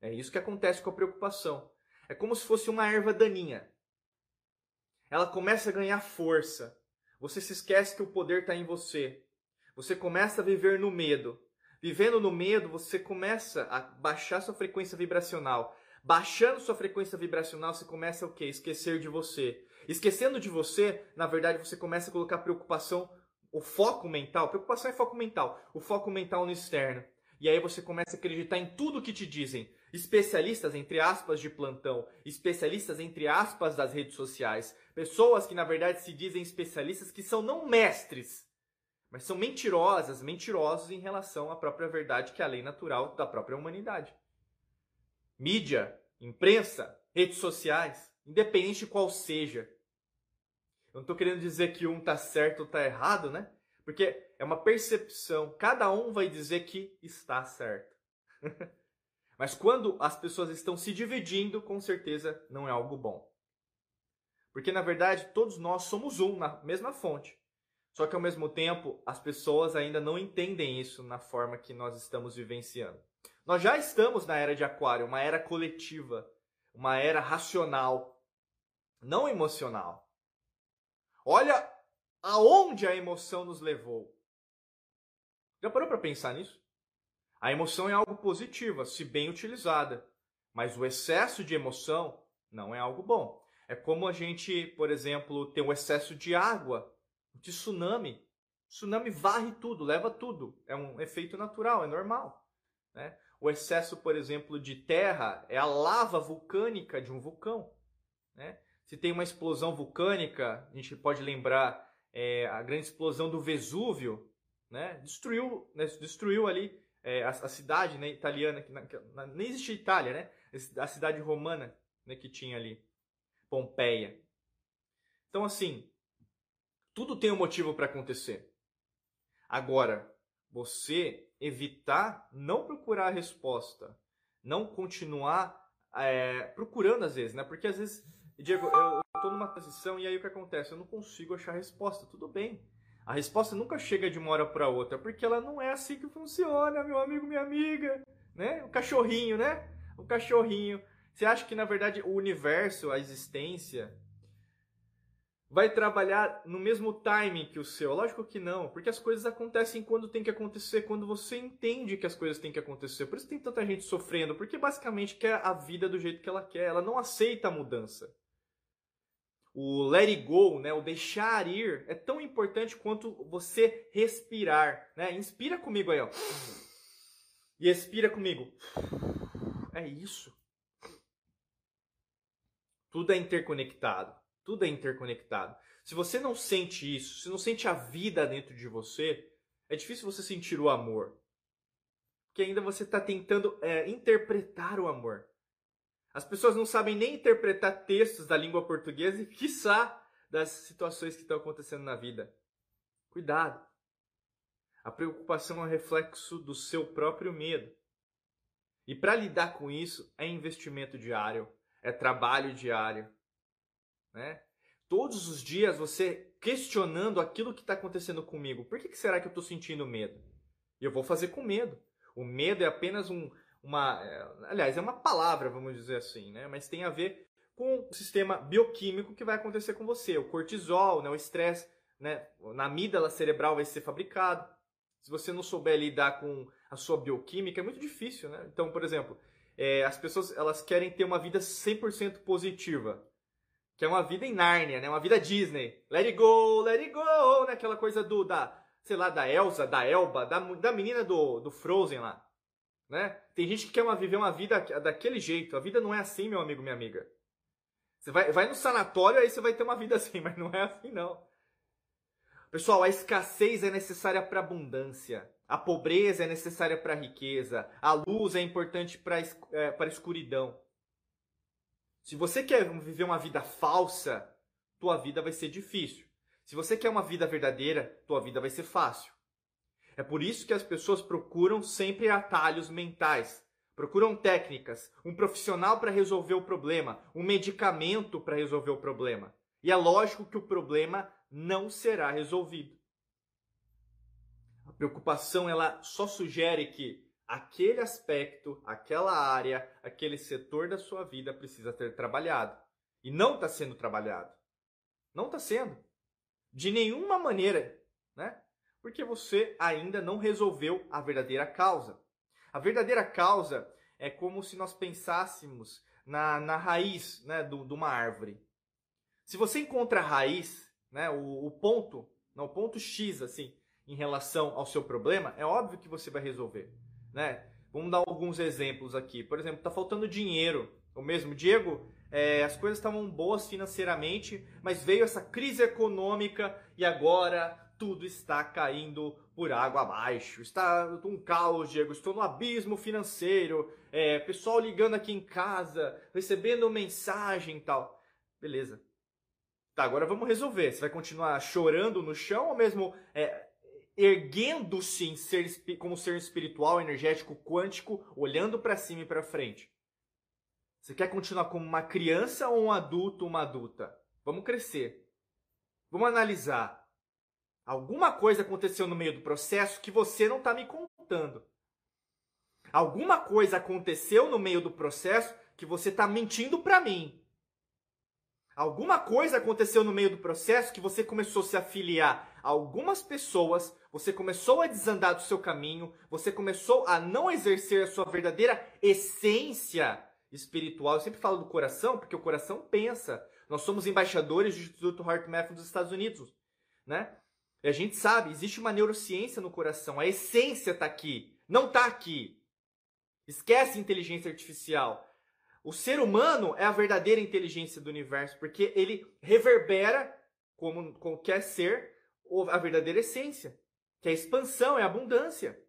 É isso que acontece com a preocupação. É como se fosse uma erva daninha. Ela começa a ganhar força. Você se esquece que o poder está em você. Você começa a viver no medo. Vivendo no medo, você começa a baixar sua frequência vibracional. Baixando sua frequência vibracional, você começa o quê? Esquecer de você. Esquecendo de você, na verdade, você começa a colocar preocupação, o foco mental. Preocupação é foco mental. O foco mental no externo. E aí você começa a acreditar em tudo que te dizem. Especialistas, entre aspas, de plantão. Especialistas, entre aspas, das redes sociais. Pessoas que, na verdade, se dizem especialistas que são não mestres, mas são mentirosas, mentirosos em relação à própria verdade, que é a lei natural da própria humanidade. Mídia, imprensa, redes sociais, independente de qual seja, eu não estou querendo dizer que um está certo ou está errado, né? Porque é uma percepção. Cada um vai dizer que está certo. Mas quando as pessoas estão se dividindo, com certeza não é algo bom. Porque na verdade todos nós somos um na mesma fonte. Só que ao mesmo tempo as pessoas ainda não entendem isso na forma que nós estamos vivenciando. Nós já estamos na era de Aquário, uma era coletiva, uma era racional, não emocional. Olha aonde a emoção nos levou. Já parou para pensar nisso? A emoção é algo positivo, se bem utilizada, mas o excesso de emoção não é algo bom. É como a gente, por exemplo, ter um excesso de água, de tsunami. O tsunami varre tudo, leva tudo. É um efeito natural, é normal. Né? O excesso, por exemplo, de terra é a lava vulcânica de um vulcão. Né? Se tem uma explosão vulcânica, a gente pode lembrar é, a grande explosão do Vesúvio, né? destruiu, né? destruiu ali é, a, a, cidade né? italiana, que, na, que na, nem existia Itália, né? a cidade romana né? que tinha ali, Pompeia. Então, assim, tudo tem um motivo para acontecer. Agora, você evitar não procurar a resposta, não continuar é, procurando às vezes, né? Porque às vezes Diego, eu estou numa transição e aí o que acontece? Eu não consigo achar a resposta. Tudo bem. A resposta nunca chega de uma hora para outra, porque ela não é assim que funciona, meu amigo, minha amiga, né? O cachorrinho, né? O cachorrinho. Você acha que na verdade o universo, a existência, vai trabalhar no mesmo timing que o seu? Lógico que não, porque as coisas acontecem quando tem que acontecer, quando você entende que as coisas têm que acontecer. Por isso tem tanta gente sofrendo, porque basicamente quer a vida do jeito que ela quer, ela não aceita a mudança o let it go, né, o deixar ir, é tão importante quanto você respirar. Né? Inspira comigo aí, ó. E expira comigo. É isso. Tudo é interconectado. Tudo é interconectado. Se você não sente isso, se não sente a vida dentro de você, é difícil você sentir o amor. Porque ainda você está tentando é, interpretar o amor. As pessoas não sabem nem interpretar textos da língua portuguesa e, quiçá, das situações que estão acontecendo na vida. Cuidado! A preocupação é um reflexo do seu próprio medo. E para lidar com isso, é investimento diário, é trabalho diário. Né? Todos os dias você questionando aquilo que está acontecendo comigo. Por que, que será que eu estou sentindo medo? E eu vou fazer com medo. O medo é apenas um, uma. É, aliás, é uma palavra, vamos dizer assim, né? Mas tem a ver com o sistema bioquímico que vai acontecer com você. O cortisol, né? o estresse né? na amígdala cerebral vai ser fabricado. Se você não souber lidar com a sua bioquímica, é muito difícil, né? Então, por exemplo, é, as pessoas elas querem ter uma vida 100% positiva. Que é uma vida em Nárnia, né? Uma vida Disney. Let it go, let it go, né? Aquela coisa do, da, sei lá, da Elsa, da Elba, da, da menina do, do Frozen lá. Né? Tem gente que quer uma, viver uma vida daquele jeito. A vida não é assim, meu amigo, minha amiga. Você vai, vai no sanatório, aí você vai ter uma vida assim, mas não é assim, não. Pessoal, a escassez é necessária para abundância. A pobreza é necessária para a riqueza. A luz é importante para é, a escuridão. Se você quer viver uma vida falsa, tua vida vai ser difícil. Se você quer uma vida verdadeira, tua vida vai ser fácil. É por isso que as pessoas procuram sempre atalhos mentais. Procuram técnicas, um profissional para resolver o problema, um medicamento para resolver o problema. E é lógico que o problema não será resolvido. A preocupação ela só sugere que aquele aspecto, aquela área, aquele setor da sua vida precisa ser trabalhado. E não está sendo trabalhado. Não está sendo. De nenhuma maneira, né? Porque você ainda não resolveu a verdadeira causa. A verdadeira causa é como se nós pensássemos na, na raiz né, do, de uma árvore. Se você encontra a raiz, né, o, o ponto, não, o ponto X, assim, em relação ao seu problema, é óbvio que você vai resolver. Né? Vamos dar alguns exemplos aqui. Por exemplo, está faltando dinheiro. O mesmo, Diego, é, as coisas estavam boas financeiramente, mas veio essa crise econômica e agora tudo está caindo por água abaixo. Está um caos, Diego. Estou no abismo financeiro. É, pessoal ligando aqui em casa, recebendo mensagem e tal. Beleza. Tá, agora vamos resolver. Você vai continuar chorando no chão ou mesmo é, erguendo-se ser, como ser espiritual, energético, quântico, olhando para cima e para frente? Você quer continuar como uma criança ou um adulto, uma adulta? Vamos crescer. Vamos analisar. Alguma coisa aconteceu no meio do processo que você não está me contando. Alguma coisa aconteceu no meio do processo que você está mentindo para mim. Alguma coisa aconteceu no meio do processo que você começou a se afiliar a algumas pessoas, você começou a desandar do seu caminho, você começou a não exercer a sua verdadeira essência espiritual. Eu sempre falo do coração, porque o coração pensa. Nós somos embaixadores do Instituto HeartMath dos Estados Unidos, né? A gente sabe, existe uma neurociência no coração. A essência está aqui, não está aqui. Esquece inteligência artificial. O ser humano é a verdadeira inteligência do universo, porque ele reverbera, como qualquer ser, a verdadeira essência, que é a expansão, é a abundância.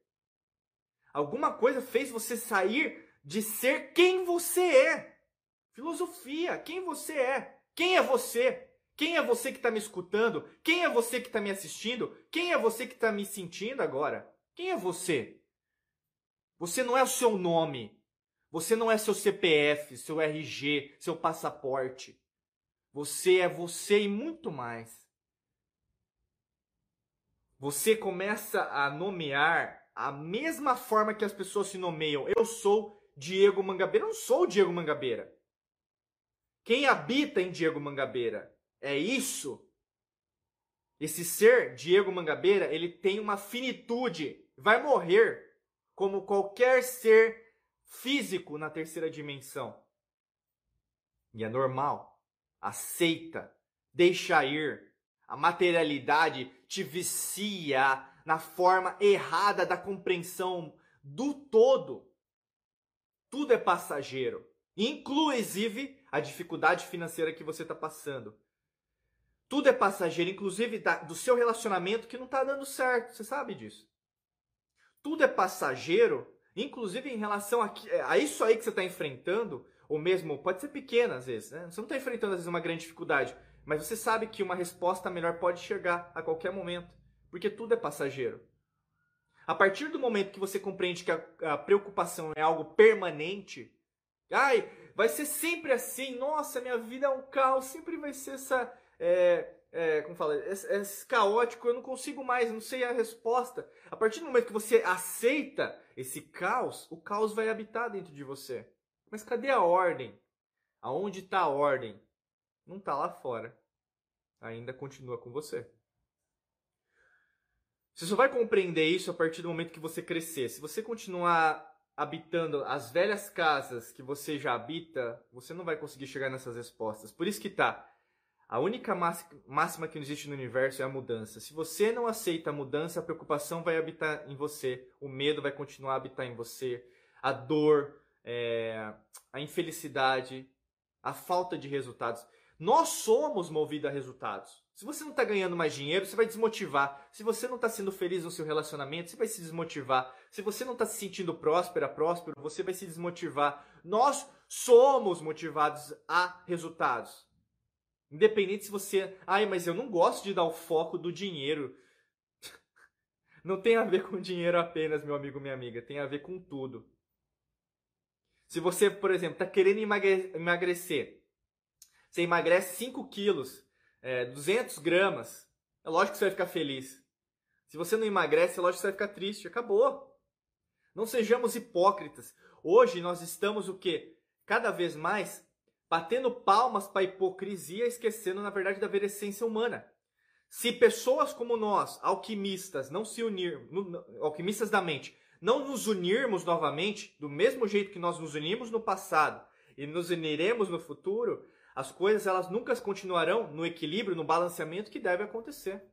Alguma coisa fez você sair de ser quem você é. Filosofia, quem você é. Quem é você? Quem é você que está me escutando? Quem é você que está me assistindo? Quem é você que está me sentindo agora? Quem é você? Você não é o seu nome. Você não é seu CPF, seu RG, seu passaporte. Você é você e muito mais. Você começa a nomear a mesma forma que as pessoas se nomeiam. Eu sou Diego Mangabeira. Eu não sou Diego Mangabeira. Quem habita em Diego Mangabeira é isso. Esse ser, Diego Mangabeira, ele tem uma finitude. Vai morrer como qualquer ser físico na terceira dimensão. E é normal. Aceita. Deixa ir. A materialidade te vicia na forma errada da compreensão do todo. Tudo é passageiro, inclusive a dificuldade financeira que você está passando. Tudo é passageiro, inclusive da, do seu relacionamento que não está dando certo. Você sabe disso. Tudo é passageiro Inclusive em relação a, a isso aí que você está enfrentando, ou mesmo, pode ser pequena às vezes, né? Você não está enfrentando às vezes uma grande dificuldade, mas você sabe que uma resposta melhor pode chegar a qualquer momento, porque tudo é passageiro. A partir do momento que você compreende que a, a preocupação é algo permanente, ai, vai ser sempre assim, nossa, minha vida é um caos, sempre vai ser essa. É, é, como fala, é, é caótico, eu não consigo mais, não sei a resposta. A partir do momento que você aceita esse caos, o caos vai habitar dentro de você. Mas cadê a ordem? Aonde está a ordem? Não está lá fora. Ainda continua com você. Você só vai compreender isso a partir do momento que você crescer. Se você continuar habitando as velhas casas que você já habita, você não vai conseguir chegar nessas respostas. Por isso que tá. A única máxima que existe no universo é a mudança. Se você não aceita a mudança, a preocupação vai habitar em você, o medo vai continuar a habitar em você, a dor, é, a infelicidade, a falta de resultados. Nós somos movidos a resultados. Se você não está ganhando mais dinheiro, você vai desmotivar. Se você não está sendo feliz no seu relacionamento, você vai se desmotivar. Se você não está se sentindo próspera, próspero, você vai se desmotivar. Nós somos motivados a resultados. Independente se você. Ai, mas eu não gosto de dar o foco do dinheiro. Não tem a ver com dinheiro apenas, meu amigo, minha amiga. Tem a ver com tudo. Se você, por exemplo, está querendo emagrecer, você emagrece 5 quilos, é, 200 gramas, é lógico que você vai ficar feliz. Se você não emagrece, é lógico que você vai ficar triste. Acabou. Não sejamos hipócritas. Hoje nós estamos o quê? Cada vez mais batendo palmas para a hipocrisia, esquecendo, na verdade, da ver essência humana. Se pessoas como nós, alquimistas, não se unir, alquimistas da mente, não nos unirmos novamente, do mesmo jeito que nós nos unimos no passado e nos uniremos no futuro, as coisas elas nunca continuarão no equilíbrio, no balanceamento que deve acontecer.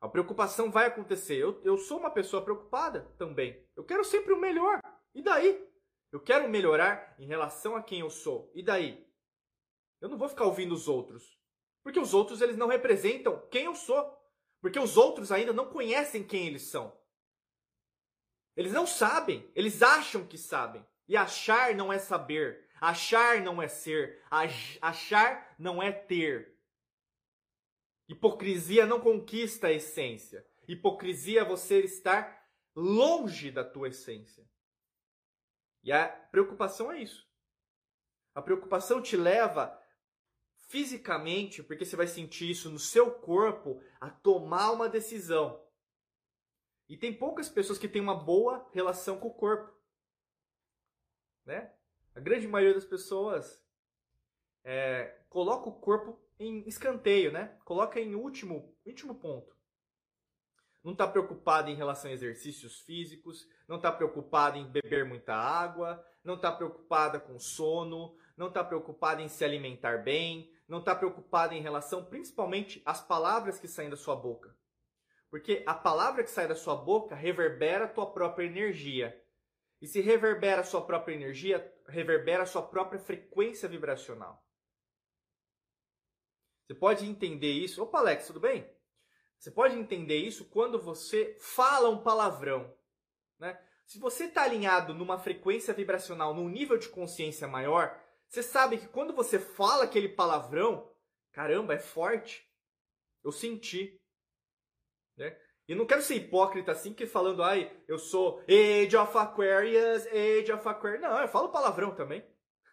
A preocupação vai acontecer. Eu, eu sou uma pessoa preocupada também. Eu quero sempre o melhor. E daí? Eu quero melhorar em relação a quem eu sou. E daí? Eu não vou ficar ouvindo os outros. Porque os outros eles não representam quem eu sou. Porque os outros ainda não conhecem quem eles são. Eles não sabem, eles acham que sabem. E achar não é saber, achar não é ser, achar não é ter. Hipocrisia não conquista a essência. Hipocrisia é você estar longe da tua essência. E a preocupação é isso. A preocupação te leva fisicamente, porque você vai sentir isso no seu corpo, a tomar uma decisão. E tem poucas pessoas que têm uma boa relação com o corpo. Né? A grande maioria das pessoas é, coloca o corpo em escanteio, né? Coloca em último, último ponto não está preocupado em relação a exercícios físicos, não está preocupada em beber muita água, não está preocupada com sono, não está preocupada em se alimentar bem, não está preocupada em relação principalmente às palavras que saem da sua boca. Porque a palavra que sai da sua boca reverbera a tua própria energia. E se reverbera a sua própria energia, reverbera a sua própria frequência vibracional. Você pode entender isso. Opa, Alex, tudo bem? Você pode entender isso quando você fala um palavrão. Né? Se você está alinhado numa frequência vibracional, num nível de consciência maior, você sabe que quando você fala aquele palavrão, caramba, é forte. Eu senti. Né? E não quero ser hipócrita assim, que falando, ai, eu sou Age of Aquarius, Age of Aquarius. Não, eu falo palavrão também.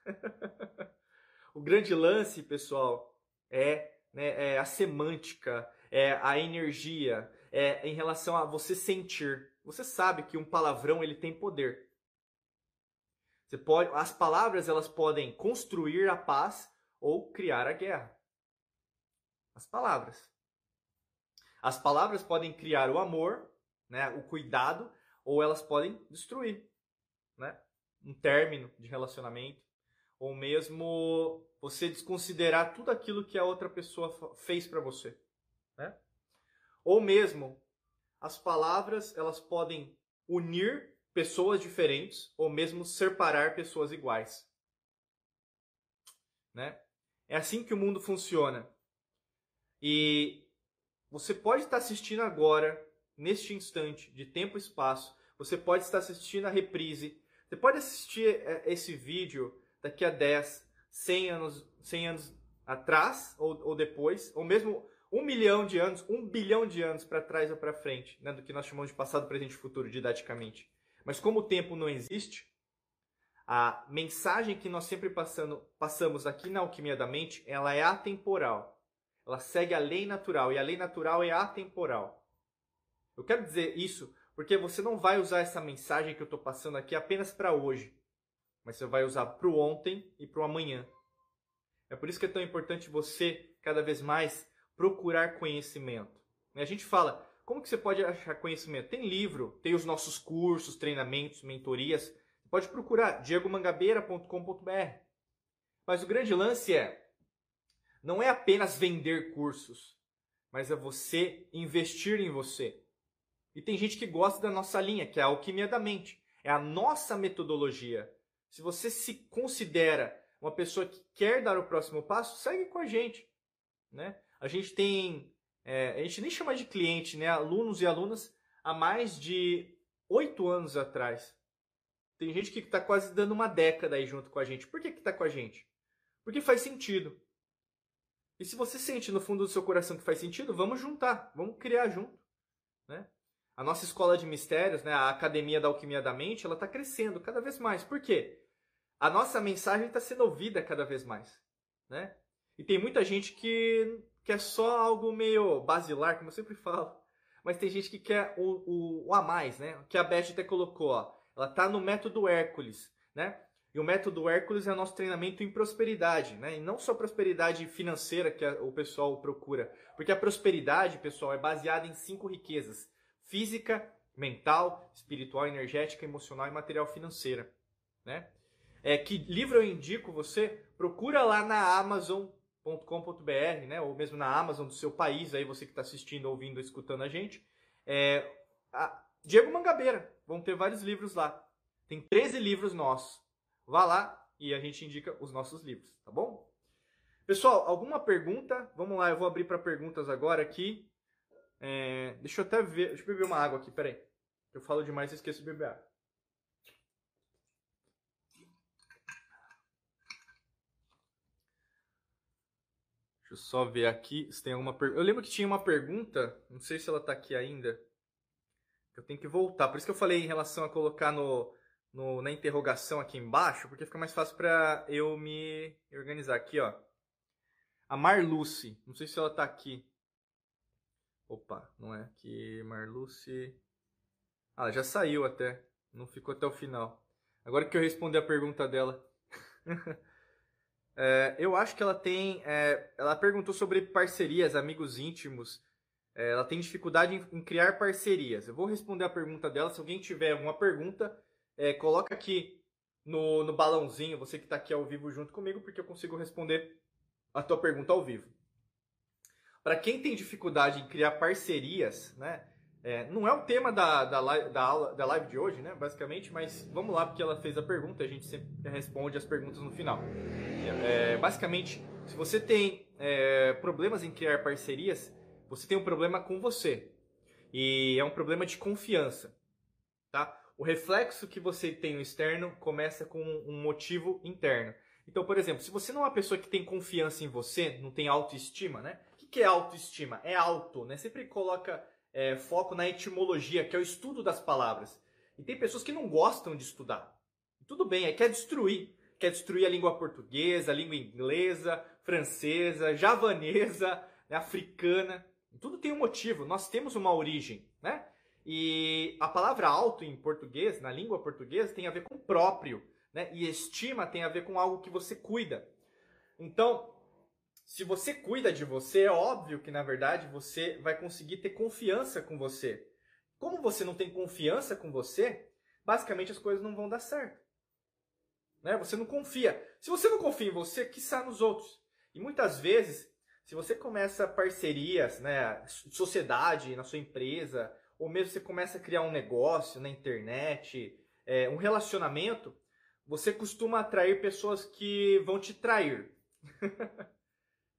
o grande lance, pessoal, é, né, é a semântica, é, a energia, é, em relação a você sentir. Você sabe que um palavrão ele tem poder. Você pode, as palavras elas podem construir a paz ou criar a guerra. As palavras. As palavras podem criar o amor, né, o cuidado, ou elas podem destruir, né, um término de relacionamento, ou mesmo você desconsiderar tudo aquilo que a outra pessoa fez para você. Né? Ou mesmo, as palavras elas podem unir pessoas diferentes ou mesmo separar pessoas iguais. Né? É assim que o mundo funciona. E você pode estar assistindo agora, neste instante, de tempo e espaço. Você pode estar assistindo a reprise. Você pode assistir é, esse vídeo daqui a 10, 100 anos, 100 anos atrás ou, ou depois, ou mesmo um milhão de anos, um bilhão de anos para trás ou para frente, né, do que nós chamamos de passado, presente e futuro, didaticamente. Mas como o tempo não existe, a mensagem que nós sempre passando, passamos aqui na Alquimia da Mente, ela é atemporal. Ela segue a lei natural, e a lei natural é atemporal. Eu quero dizer isso porque você não vai usar essa mensagem que eu estou passando aqui apenas para hoje, mas você vai usar para o ontem e para o amanhã. É por isso que é tão importante você, cada vez mais, procurar conhecimento. A gente fala, como que você pode achar conhecimento? Tem livro, tem os nossos cursos, treinamentos, mentorias. Você pode procurar diegomangabeira.com.br. Mas o grande lance é, não é apenas vender cursos, mas é você investir em você. E tem gente que gosta da nossa linha, que é a alquimia da mente. É a nossa metodologia. Se você se considera uma pessoa que quer dar o próximo passo, segue com a gente. Né? A gente tem, é, a gente nem chama de cliente, né? alunos e alunas há mais de oito anos atrás. Tem gente que está quase dando uma década aí junto com a gente. Por que está com a gente? Porque faz sentido. E se você sente no fundo do seu coração que faz sentido, vamos juntar, vamos criar junto. Né? A nossa escola de mistérios, né, a Academia da Alquimia da Mente, ela está crescendo cada vez mais. Por quê? A nossa mensagem está sendo ouvida cada vez mais. Né? E tem muita gente que quer só algo meio basilar, como eu sempre falo. Mas tem gente que quer o, o, o a mais, né? Que a Beth até colocou, ó. Ela está no método Hércules, né? E o método Hércules é o nosso treinamento em prosperidade, né? E não só prosperidade financeira que o pessoal procura, porque a prosperidade, pessoal, é baseada em cinco riquezas: física, mental, espiritual, energética, emocional e material financeira, né? É, que livro eu indico você? Procura lá na Amazon.com.br, né? Ou mesmo na Amazon do seu país, aí você que está assistindo, ouvindo, escutando a gente. É, a Diego Mangabeira, vão ter vários livros lá. Tem 13 livros nossos. Vá lá e a gente indica os nossos livros, tá bom? Pessoal, alguma pergunta? Vamos lá, eu vou abrir para perguntas agora aqui. É, deixa eu até ver, deixa eu beber uma água aqui, peraí. Eu falo demais e esqueço de beber água. Eu só ver aqui se tem alguma pergunta. Eu lembro que tinha uma pergunta, não sei se ela está aqui ainda. Eu tenho que voltar. Por isso que eu falei em relação a colocar no, no, na interrogação aqui embaixo, porque fica mais fácil para eu me organizar. Aqui, ó. A Marluce. Não sei se ela tá aqui. Opa, não é aqui. Marluce. Ah, já saiu até. Não ficou até o final. Agora que eu respondi a pergunta dela. é, eu acho que ela tem. É, ela perguntou sobre parcerias, amigos íntimos. É, ela tem dificuldade em, em criar parcerias. Eu vou responder a pergunta dela. Se alguém tiver alguma pergunta, é, coloca aqui no, no balãozinho, você que está aqui ao vivo junto comigo, porque eu consigo responder a tua pergunta ao vivo. Para quem tem dificuldade em criar parcerias, né? É, não é o tema da, da, live, da, aula, da live de hoje, né? Basicamente, mas vamos lá, porque ela fez a pergunta, a gente sempre responde as perguntas no final. É, basicamente, se você tem é, problemas em criar parcerias, você tem um problema com você. E é um problema de confiança. Tá? o reflexo que você tem no externo começa com um motivo interno. Então, por exemplo, se você não é uma pessoa que tem confiança em você, não tem autoestima, né? O que é autoestima? É auto, né? Sempre coloca é, foco na etimologia, que é o estudo das palavras. E tem pessoas que não gostam de estudar. Tudo bem, é quer destruir. Quer destruir a língua portuguesa, a língua inglesa, francesa, javanesa, né, africana. Tudo tem um motivo. Nós temos uma origem, né? E a palavra alto em português, na língua portuguesa, tem a ver com próprio, né? E estima tem a ver com algo que você cuida. Então, se você cuida de você, é óbvio que na verdade você vai conseguir ter confiança com você. Como você não tem confiança com você, basicamente as coisas não vão dar certo. Né? Você não confia. Se você não confia em você, está nos outros. E muitas vezes, se você começa parcerias, né, sociedade na sua empresa, ou mesmo você começa a criar um negócio na internet, é, um relacionamento, você costuma atrair pessoas que vão te trair.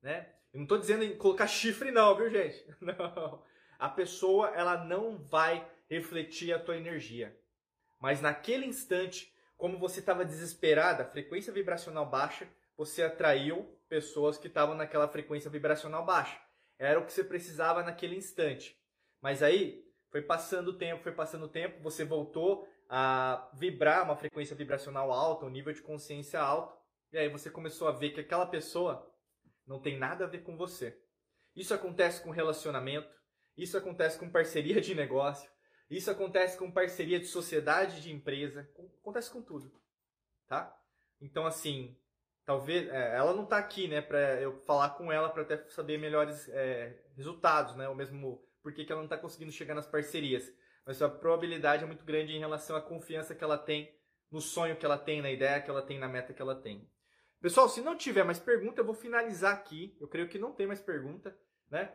né? Eu não estou dizendo em colocar chifre não, viu gente? Não. A pessoa ela não vai refletir a tua energia. Mas naquele instante, como você estava desesperada, frequência vibracional baixa, você atraiu pessoas que estavam naquela frequência vibracional baixa. Era o que você precisava naquele instante. Mas aí, foi passando o tempo, foi passando o tempo, você voltou a vibrar uma frequência vibracional alta, um nível de consciência alto, e aí você começou a ver que aquela pessoa não tem nada a ver com você. Isso acontece com relacionamento, isso acontece com parceria de negócio, isso acontece com parceria de sociedade de empresa, acontece com tudo, tá? Então assim, talvez é, ela não está aqui, né, para eu falar com ela para até saber melhores é, resultados, né, ou mesmo por que, ela não está conseguindo chegar nas parcerias. Mas a probabilidade é muito grande em relação à confiança que ela tem no sonho que ela tem, na ideia que ela tem, na meta que ela tem. Pessoal, se não tiver mais pergunta, eu vou finalizar aqui. Eu creio que não tem mais pergunta, né?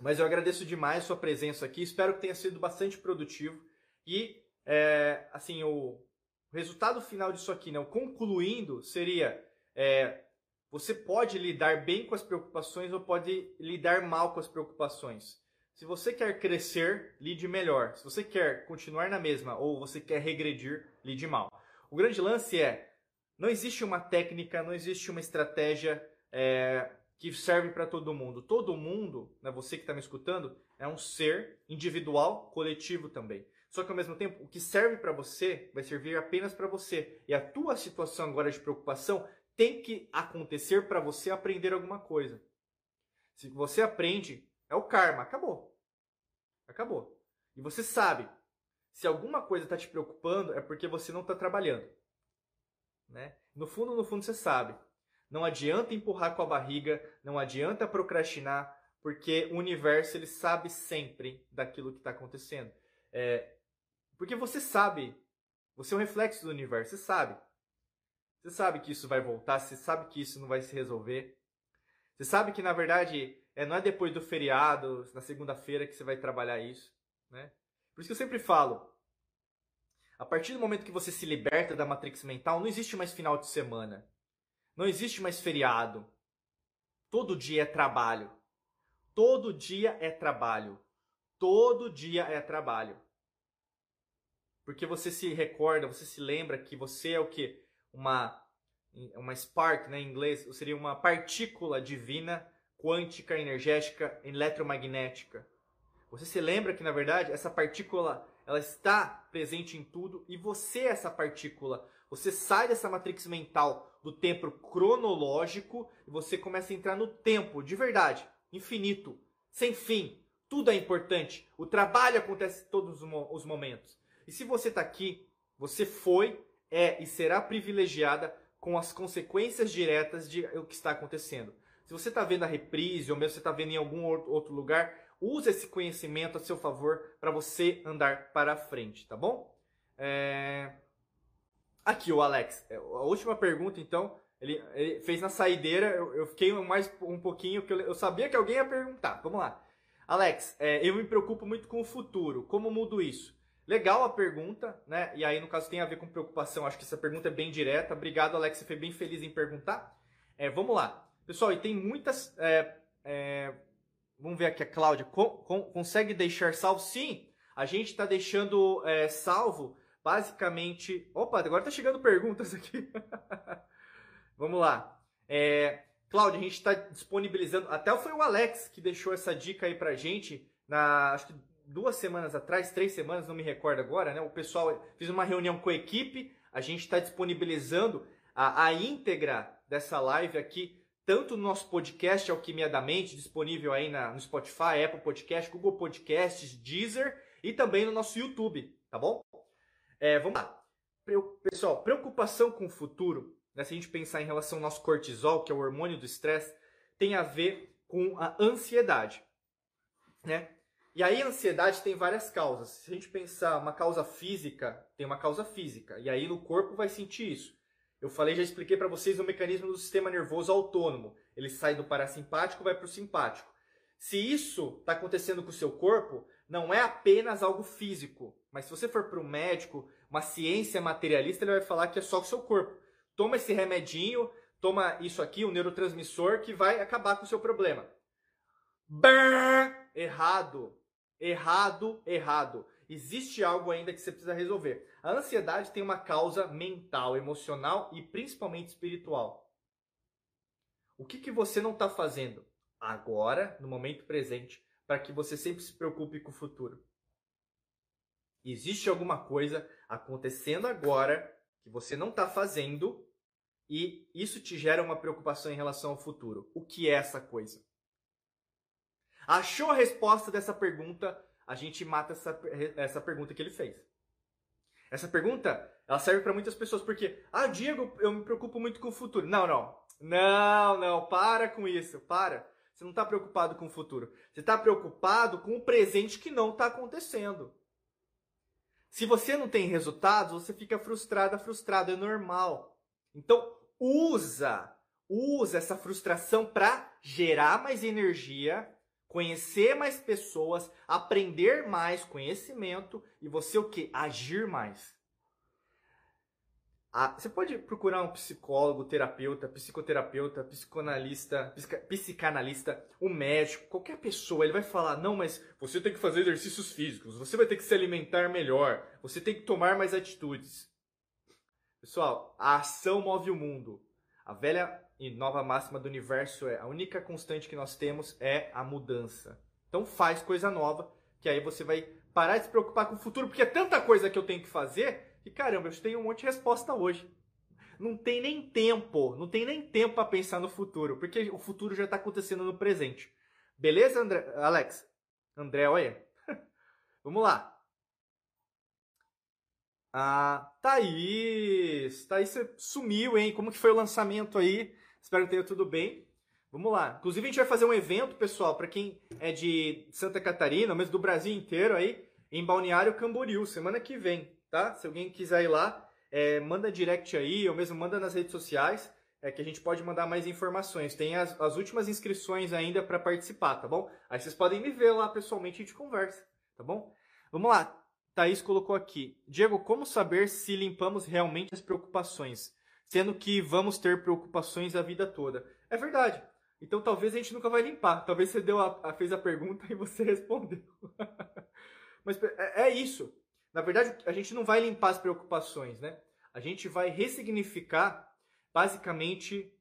Mas eu agradeço demais a sua presença aqui. Espero que tenha sido bastante produtivo. E, é, assim, o resultado final disso aqui, né, o concluindo, seria é, você pode lidar bem com as preocupações ou pode lidar mal com as preocupações. Se você quer crescer, lide melhor. Se você quer continuar na mesma ou você quer regredir, lide mal. O grande lance é: não existe uma técnica, não existe uma estratégia é, que serve para todo mundo. Todo mundo, né, você que está me escutando, é um ser individual, coletivo também. Só que ao mesmo tempo, o que serve para você vai servir apenas para você. E a tua situação agora de preocupação tem que acontecer para você aprender alguma coisa. Se você aprende, é o karma, acabou. Acabou. E você sabe, se alguma coisa está te preocupando, é porque você não está trabalhando. Né? No fundo, no fundo, você sabe. Não adianta empurrar com a barriga, não adianta procrastinar, porque o universo ele sabe sempre daquilo que está acontecendo. É, porque você sabe, você é um reflexo do universo, você sabe. Você sabe que isso vai voltar, você sabe que isso não vai se resolver. Você sabe que na verdade é, não é depois do feriado, na segunda-feira, que você vai trabalhar isso. Né? Por isso que eu sempre falo: a partir do momento que você se liberta da matrix mental, não existe mais final de semana. Não existe mais feriado. Todo dia é trabalho. Todo dia é trabalho. Todo dia é trabalho. Porque você se recorda, você se lembra que você é o que? Uma, uma spark, né, em inglês, seria uma partícula divina, quântica, energética, eletromagnética. Você se lembra que, na verdade, essa partícula ela está presente em tudo e você é essa partícula. Você sai dessa matrix mental do tempo cronológico e você começa a entrar no tempo de verdade, infinito, sem fim. Tudo é importante. O trabalho acontece todos os momentos. E se você está aqui, você foi, é e será privilegiada com as consequências diretas de o que está acontecendo. Se você está vendo a reprise ou mesmo você está vendo em algum outro lugar, use esse conhecimento a seu favor para você andar para frente, tá bom? É... Aqui o Alex, é, a última pergunta então, ele, ele fez na saideira, eu, eu, fiquei mais um pouquinho, que eu, eu, sabia que alguém ia perguntar. Vamos lá. Alex, é, eu me preocupo muito com o futuro, como mudo isso? Legal a pergunta, né? E aí, no caso, tem a ver com preocupação. Acho que essa pergunta é bem direta. Obrigado, Alex. Você foi bem feliz em perguntar. É, vamos lá. Pessoal, e tem muitas. É, é, vamos ver aqui a Cláudia. consegue deixar salvo? Sim, a gente está deixando é, salvo basicamente. Opa, agora está chegando perguntas aqui. vamos lá. É, Cláudia, a gente está disponibilizando. Até foi o Alex que deixou essa dica aí pra gente. Na, acho que duas semanas atrás, três semanas, não me recordo agora, né? O pessoal fez uma reunião com a equipe, a gente está disponibilizando a, a íntegra dessa live aqui, tanto no nosso podcast Alquimia da Mente, disponível aí na, no Spotify, Apple Podcast, Google Podcasts, Deezer e também no nosso YouTube, tá bom? É, vamos lá. Pessoal, preocupação com o futuro, né, se a gente pensar em relação ao nosso cortisol, que é o hormônio do estresse, tem a ver com a ansiedade. Né? E aí a ansiedade tem várias causas. Se a gente pensar uma causa física, tem uma causa física. E aí no corpo vai sentir isso. Eu falei, já expliquei para vocês o mecanismo do sistema nervoso autônomo. Ele sai do parasimpático, vai para o simpático. Se isso está acontecendo com o seu corpo, não é apenas algo físico. Mas se você for para o médico, uma ciência materialista, ele vai falar que é só o seu corpo. Toma esse remedinho, toma isso aqui, um neurotransmissor, que vai acabar com o seu problema. Brrr, errado. Errado, errado. Existe algo ainda que você precisa resolver. A ansiedade tem uma causa mental, emocional e principalmente espiritual. O que, que você não está fazendo agora, no momento presente, para que você sempre se preocupe com o futuro? Existe alguma coisa acontecendo agora que você não está fazendo e isso te gera uma preocupação em relação ao futuro. O que é essa coisa? Achou a resposta dessa pergunta, a gente mata essa, essa pergunta que ele fez. Essa pergunta, ela serve para muitas pessoas, porque, ah, Diego, eu me preocupo muito com o futuro. Não, não. Não, não, para com isso, para. Você não está preocupado com o futuro. Você está preocupado com o presente que não está acontecendo. Se você não tem resultados, você fica frustrada, frustrado, é normal. Então, usa, usa essa frustração para gerar mais energia conhecer mais pessoas, aprender mais conhecimento e você o que? Agir mais. você pode procurar um psicólogo, terapeuta, psicoterapeuta, psicanalista, psicanalista, um médico, qualquer pessoa, ele vai falar: não, mas você tem que fazer exercícios físicos, você vai ter que se alimentar melhor, você tem que tomar mais atitudes. Pessoal, a ação move o mundo. A velha e nova máxima do universo é: a única constante que nós temos é a mudança. Então faz coisa nova, que aí você vai parar de se preocupar com o futuro, porque é tanta coisa que eu tenho que fazer e caramba, eu tenho um monte de resposta hoje. Não tem nem tempo, não tem nem tempo para pensar no futuro, porque o futuro já está acontecendo no presente. Beleza, André? Alex? André, olha. Vamos lá. Ah, Thaís. Thaís, você sumiu, hein? Como que foi o lançamento aí? Espero que tenha tudo bem. Vamos lá. Inclusive, a gente vai fazer um evento, pessoal, para quem é de Santa Catarina, mesmo do Brasil inteiro aí, em Balneário Camboriú, semana que vem tá? Se alguém quiser ir lá, é, manda direct aí, ou mesmo manda nas redes sociais, é que a gente pode mandar mais informações. Tem as, as últimas inscrições ainda para participar, tá bom? Aí vocês podem me ver lá pessoalmente e a gente conversa, tá bom? Vamos lá. Thaís colocou aqui. Diego, como saber se limpamos realmente as preocupações? Sendo que vamos ter preocupações a vida toda. É verdade. Então talvez a gente nunca vai limpar. Talvez você deu a, fez a pergunta e você respondeu. Mas é, é isso. Na verdade, a gente não vai limpar as preocupações, né? A gente vai ressignificar basicamente.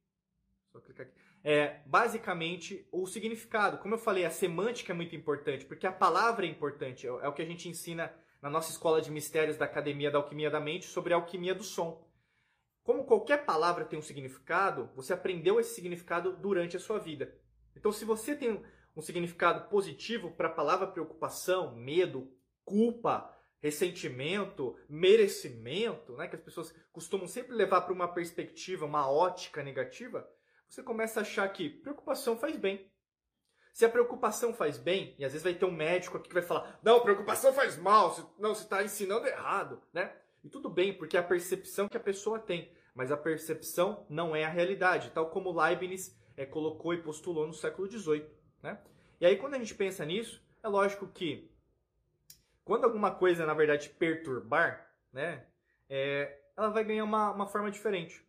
Só clicar aqui. É, basicamente o significado. Como eu falei, a semântica é muito importante, porque a palavra é importante. É, é o que a gente ensina na nossa escola de mistérios da Academia da Alquimia da Mente sobre a alquimia do som. Como qualquer palavra tem um significado, você aprendeu esse significado durante a sua vida. Então, se você tem um significado positivo para a palavra preocupação, medo, culpa, ressentimento, merecimento, né, que as pessoas costumam sempre levar para uma perspectiva, uma ótica negativa, você começa a achar que preocupação faz bem. Se a preocupação faz bem, e às vezes vai ter um médico aqui que vai falar: não, preocupação faz mal, não, você está ensinando errado, né? E tudo bem, porque é a percepção que a pessoa tem, mas a percepção não é a realidade, tal como Leibniz é, colocou e postulou no século XVIII. Né? E aí, quando a gente pensa nisso, é lógico que quando alguma coisa, na verdade, perturbar, né, é, ela vai ganhar uma, uma forma diferente.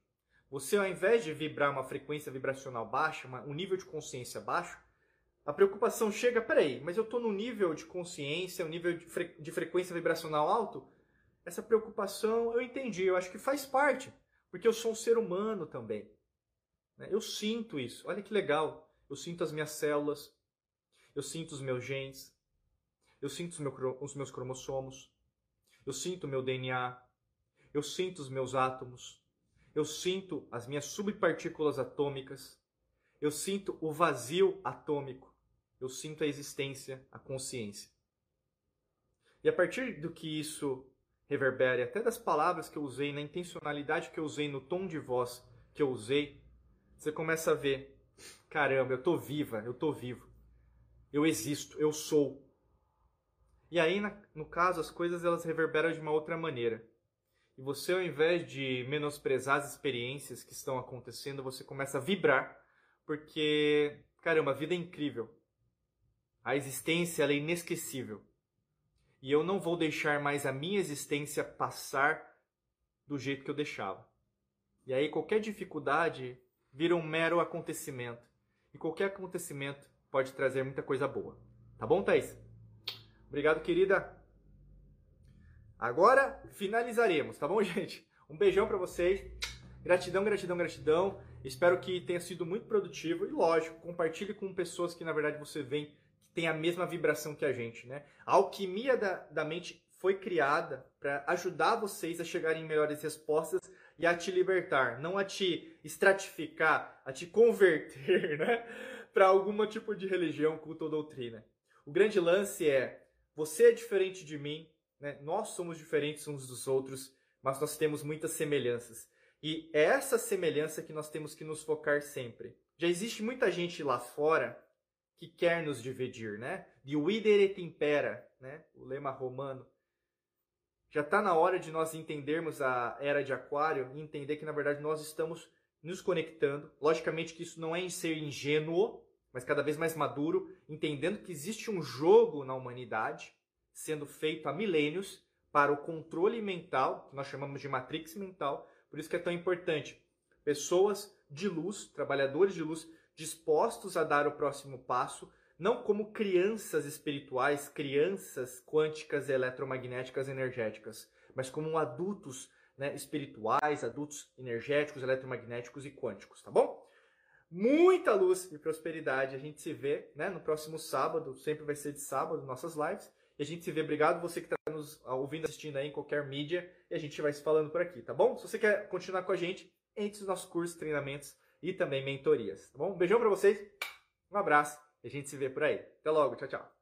Você, ao invés de vibrar uma frequência vibracional baixa, uma, um nível de consciência baixo, a preocupação chega, peraí, mas eu estou no nível de consciência, um nível de, fre, de frequência vibracional alto? Essa preocupação eu entendi, eu acho que faz parte, porque eu sou um ser humano também. Né? Eu sinto isso, olha que legal. Eu sinto as minhas células, eu sinto os meus genes, eu sinto os, meu, os meus cromossomos. Eu sinto o meu DNA. Eu sinto os meus átomos. Eu sinto as minhas subpartículas atômicas. Eu sinto o vazio atômico. Eu sinto a existência, a consciência. E a partir do que isso reverbera, até das palavras que eu usei, na intencionalidade que eu usei, no tom de voz que eu usei, você começa a ver: caramba, eu tô viva, eu tô vivo. Eu existo, eu sou. E aí, no caso, as coisas elas reverberam de uma outra maneira. E você, ao invés de menosprezar as experiências que estão acontecendo, você começa a vibrar, porque, caramba, a vida é incrível. A existência é inesquecível. E eu não vou deixar mais a minha existência passar do jeito que eu deixava. E aí qualquer dificuldade vira um mero acontecimento. E qualquer acontecimento pode trazer muita coisa boa. Tá bom, Thaís? Obrigado, querida. Agora finalizaremos, tá bom, gente? Um beijão para vocês. Gratidão, gratidão, gratidão. Espero que tenha sido muito produtivo e, lógico, compartilhe com pessoas que na verdade você que tem a mesma vibração que a gente, né? A alquimia da, da mente foi criada para ajudar vocês a chegarem em melhores respostas e a te libertar, não a te estratificar, a te converter, né, para algum tipo de religião, culto ou doutrina. O grande lance é você é diferente de mim, né? nós somos diferentes uns dos outros, mas nós temos muitas semelhanças. E é essa semelhança que nós temos que nos focar sempre. Já existe muita gente lá fora que quer nos dividir, né? Dividere et impera, né? O lema romano. Já está na hora de nós entendermos a era de Aquário e entender que na verdade nós estamos nos conectando. Logicamente que isso não é em ser ingênuo, mas cada vez mais maduro, entendendo que existe um jogo na humanidade sendo feito há milênios para o controle mental, que nós chamamos de matrix mental, Por isso que é tão importante. Pessoas de luz, trabalhadores de luz, dispostos a dar o próximo passo, não como crianças espirituais, crianças quânticas, eletromagnéticas, energéticas, mas como adultos né, espirituais, adultos energéticos, eletromagnéticos e quânticos, tá bom? Muita luz e prosperidade. A gente se vê né, no próximo sábado, sempre vai ser de sábado, nossas lives. E a gente se vê. Obrigado você que está nos ouvindo, assistindo aí em qualquer mídia. E a gente vai se falando por aqui, tá bom? Se você quer continuar com a gente, entre os nossos cursos, treinamentos e também mentorias, tá bom? Um beijão para vocês, um abraço e a gente se vê por aí. Até logo, tchau, tchau.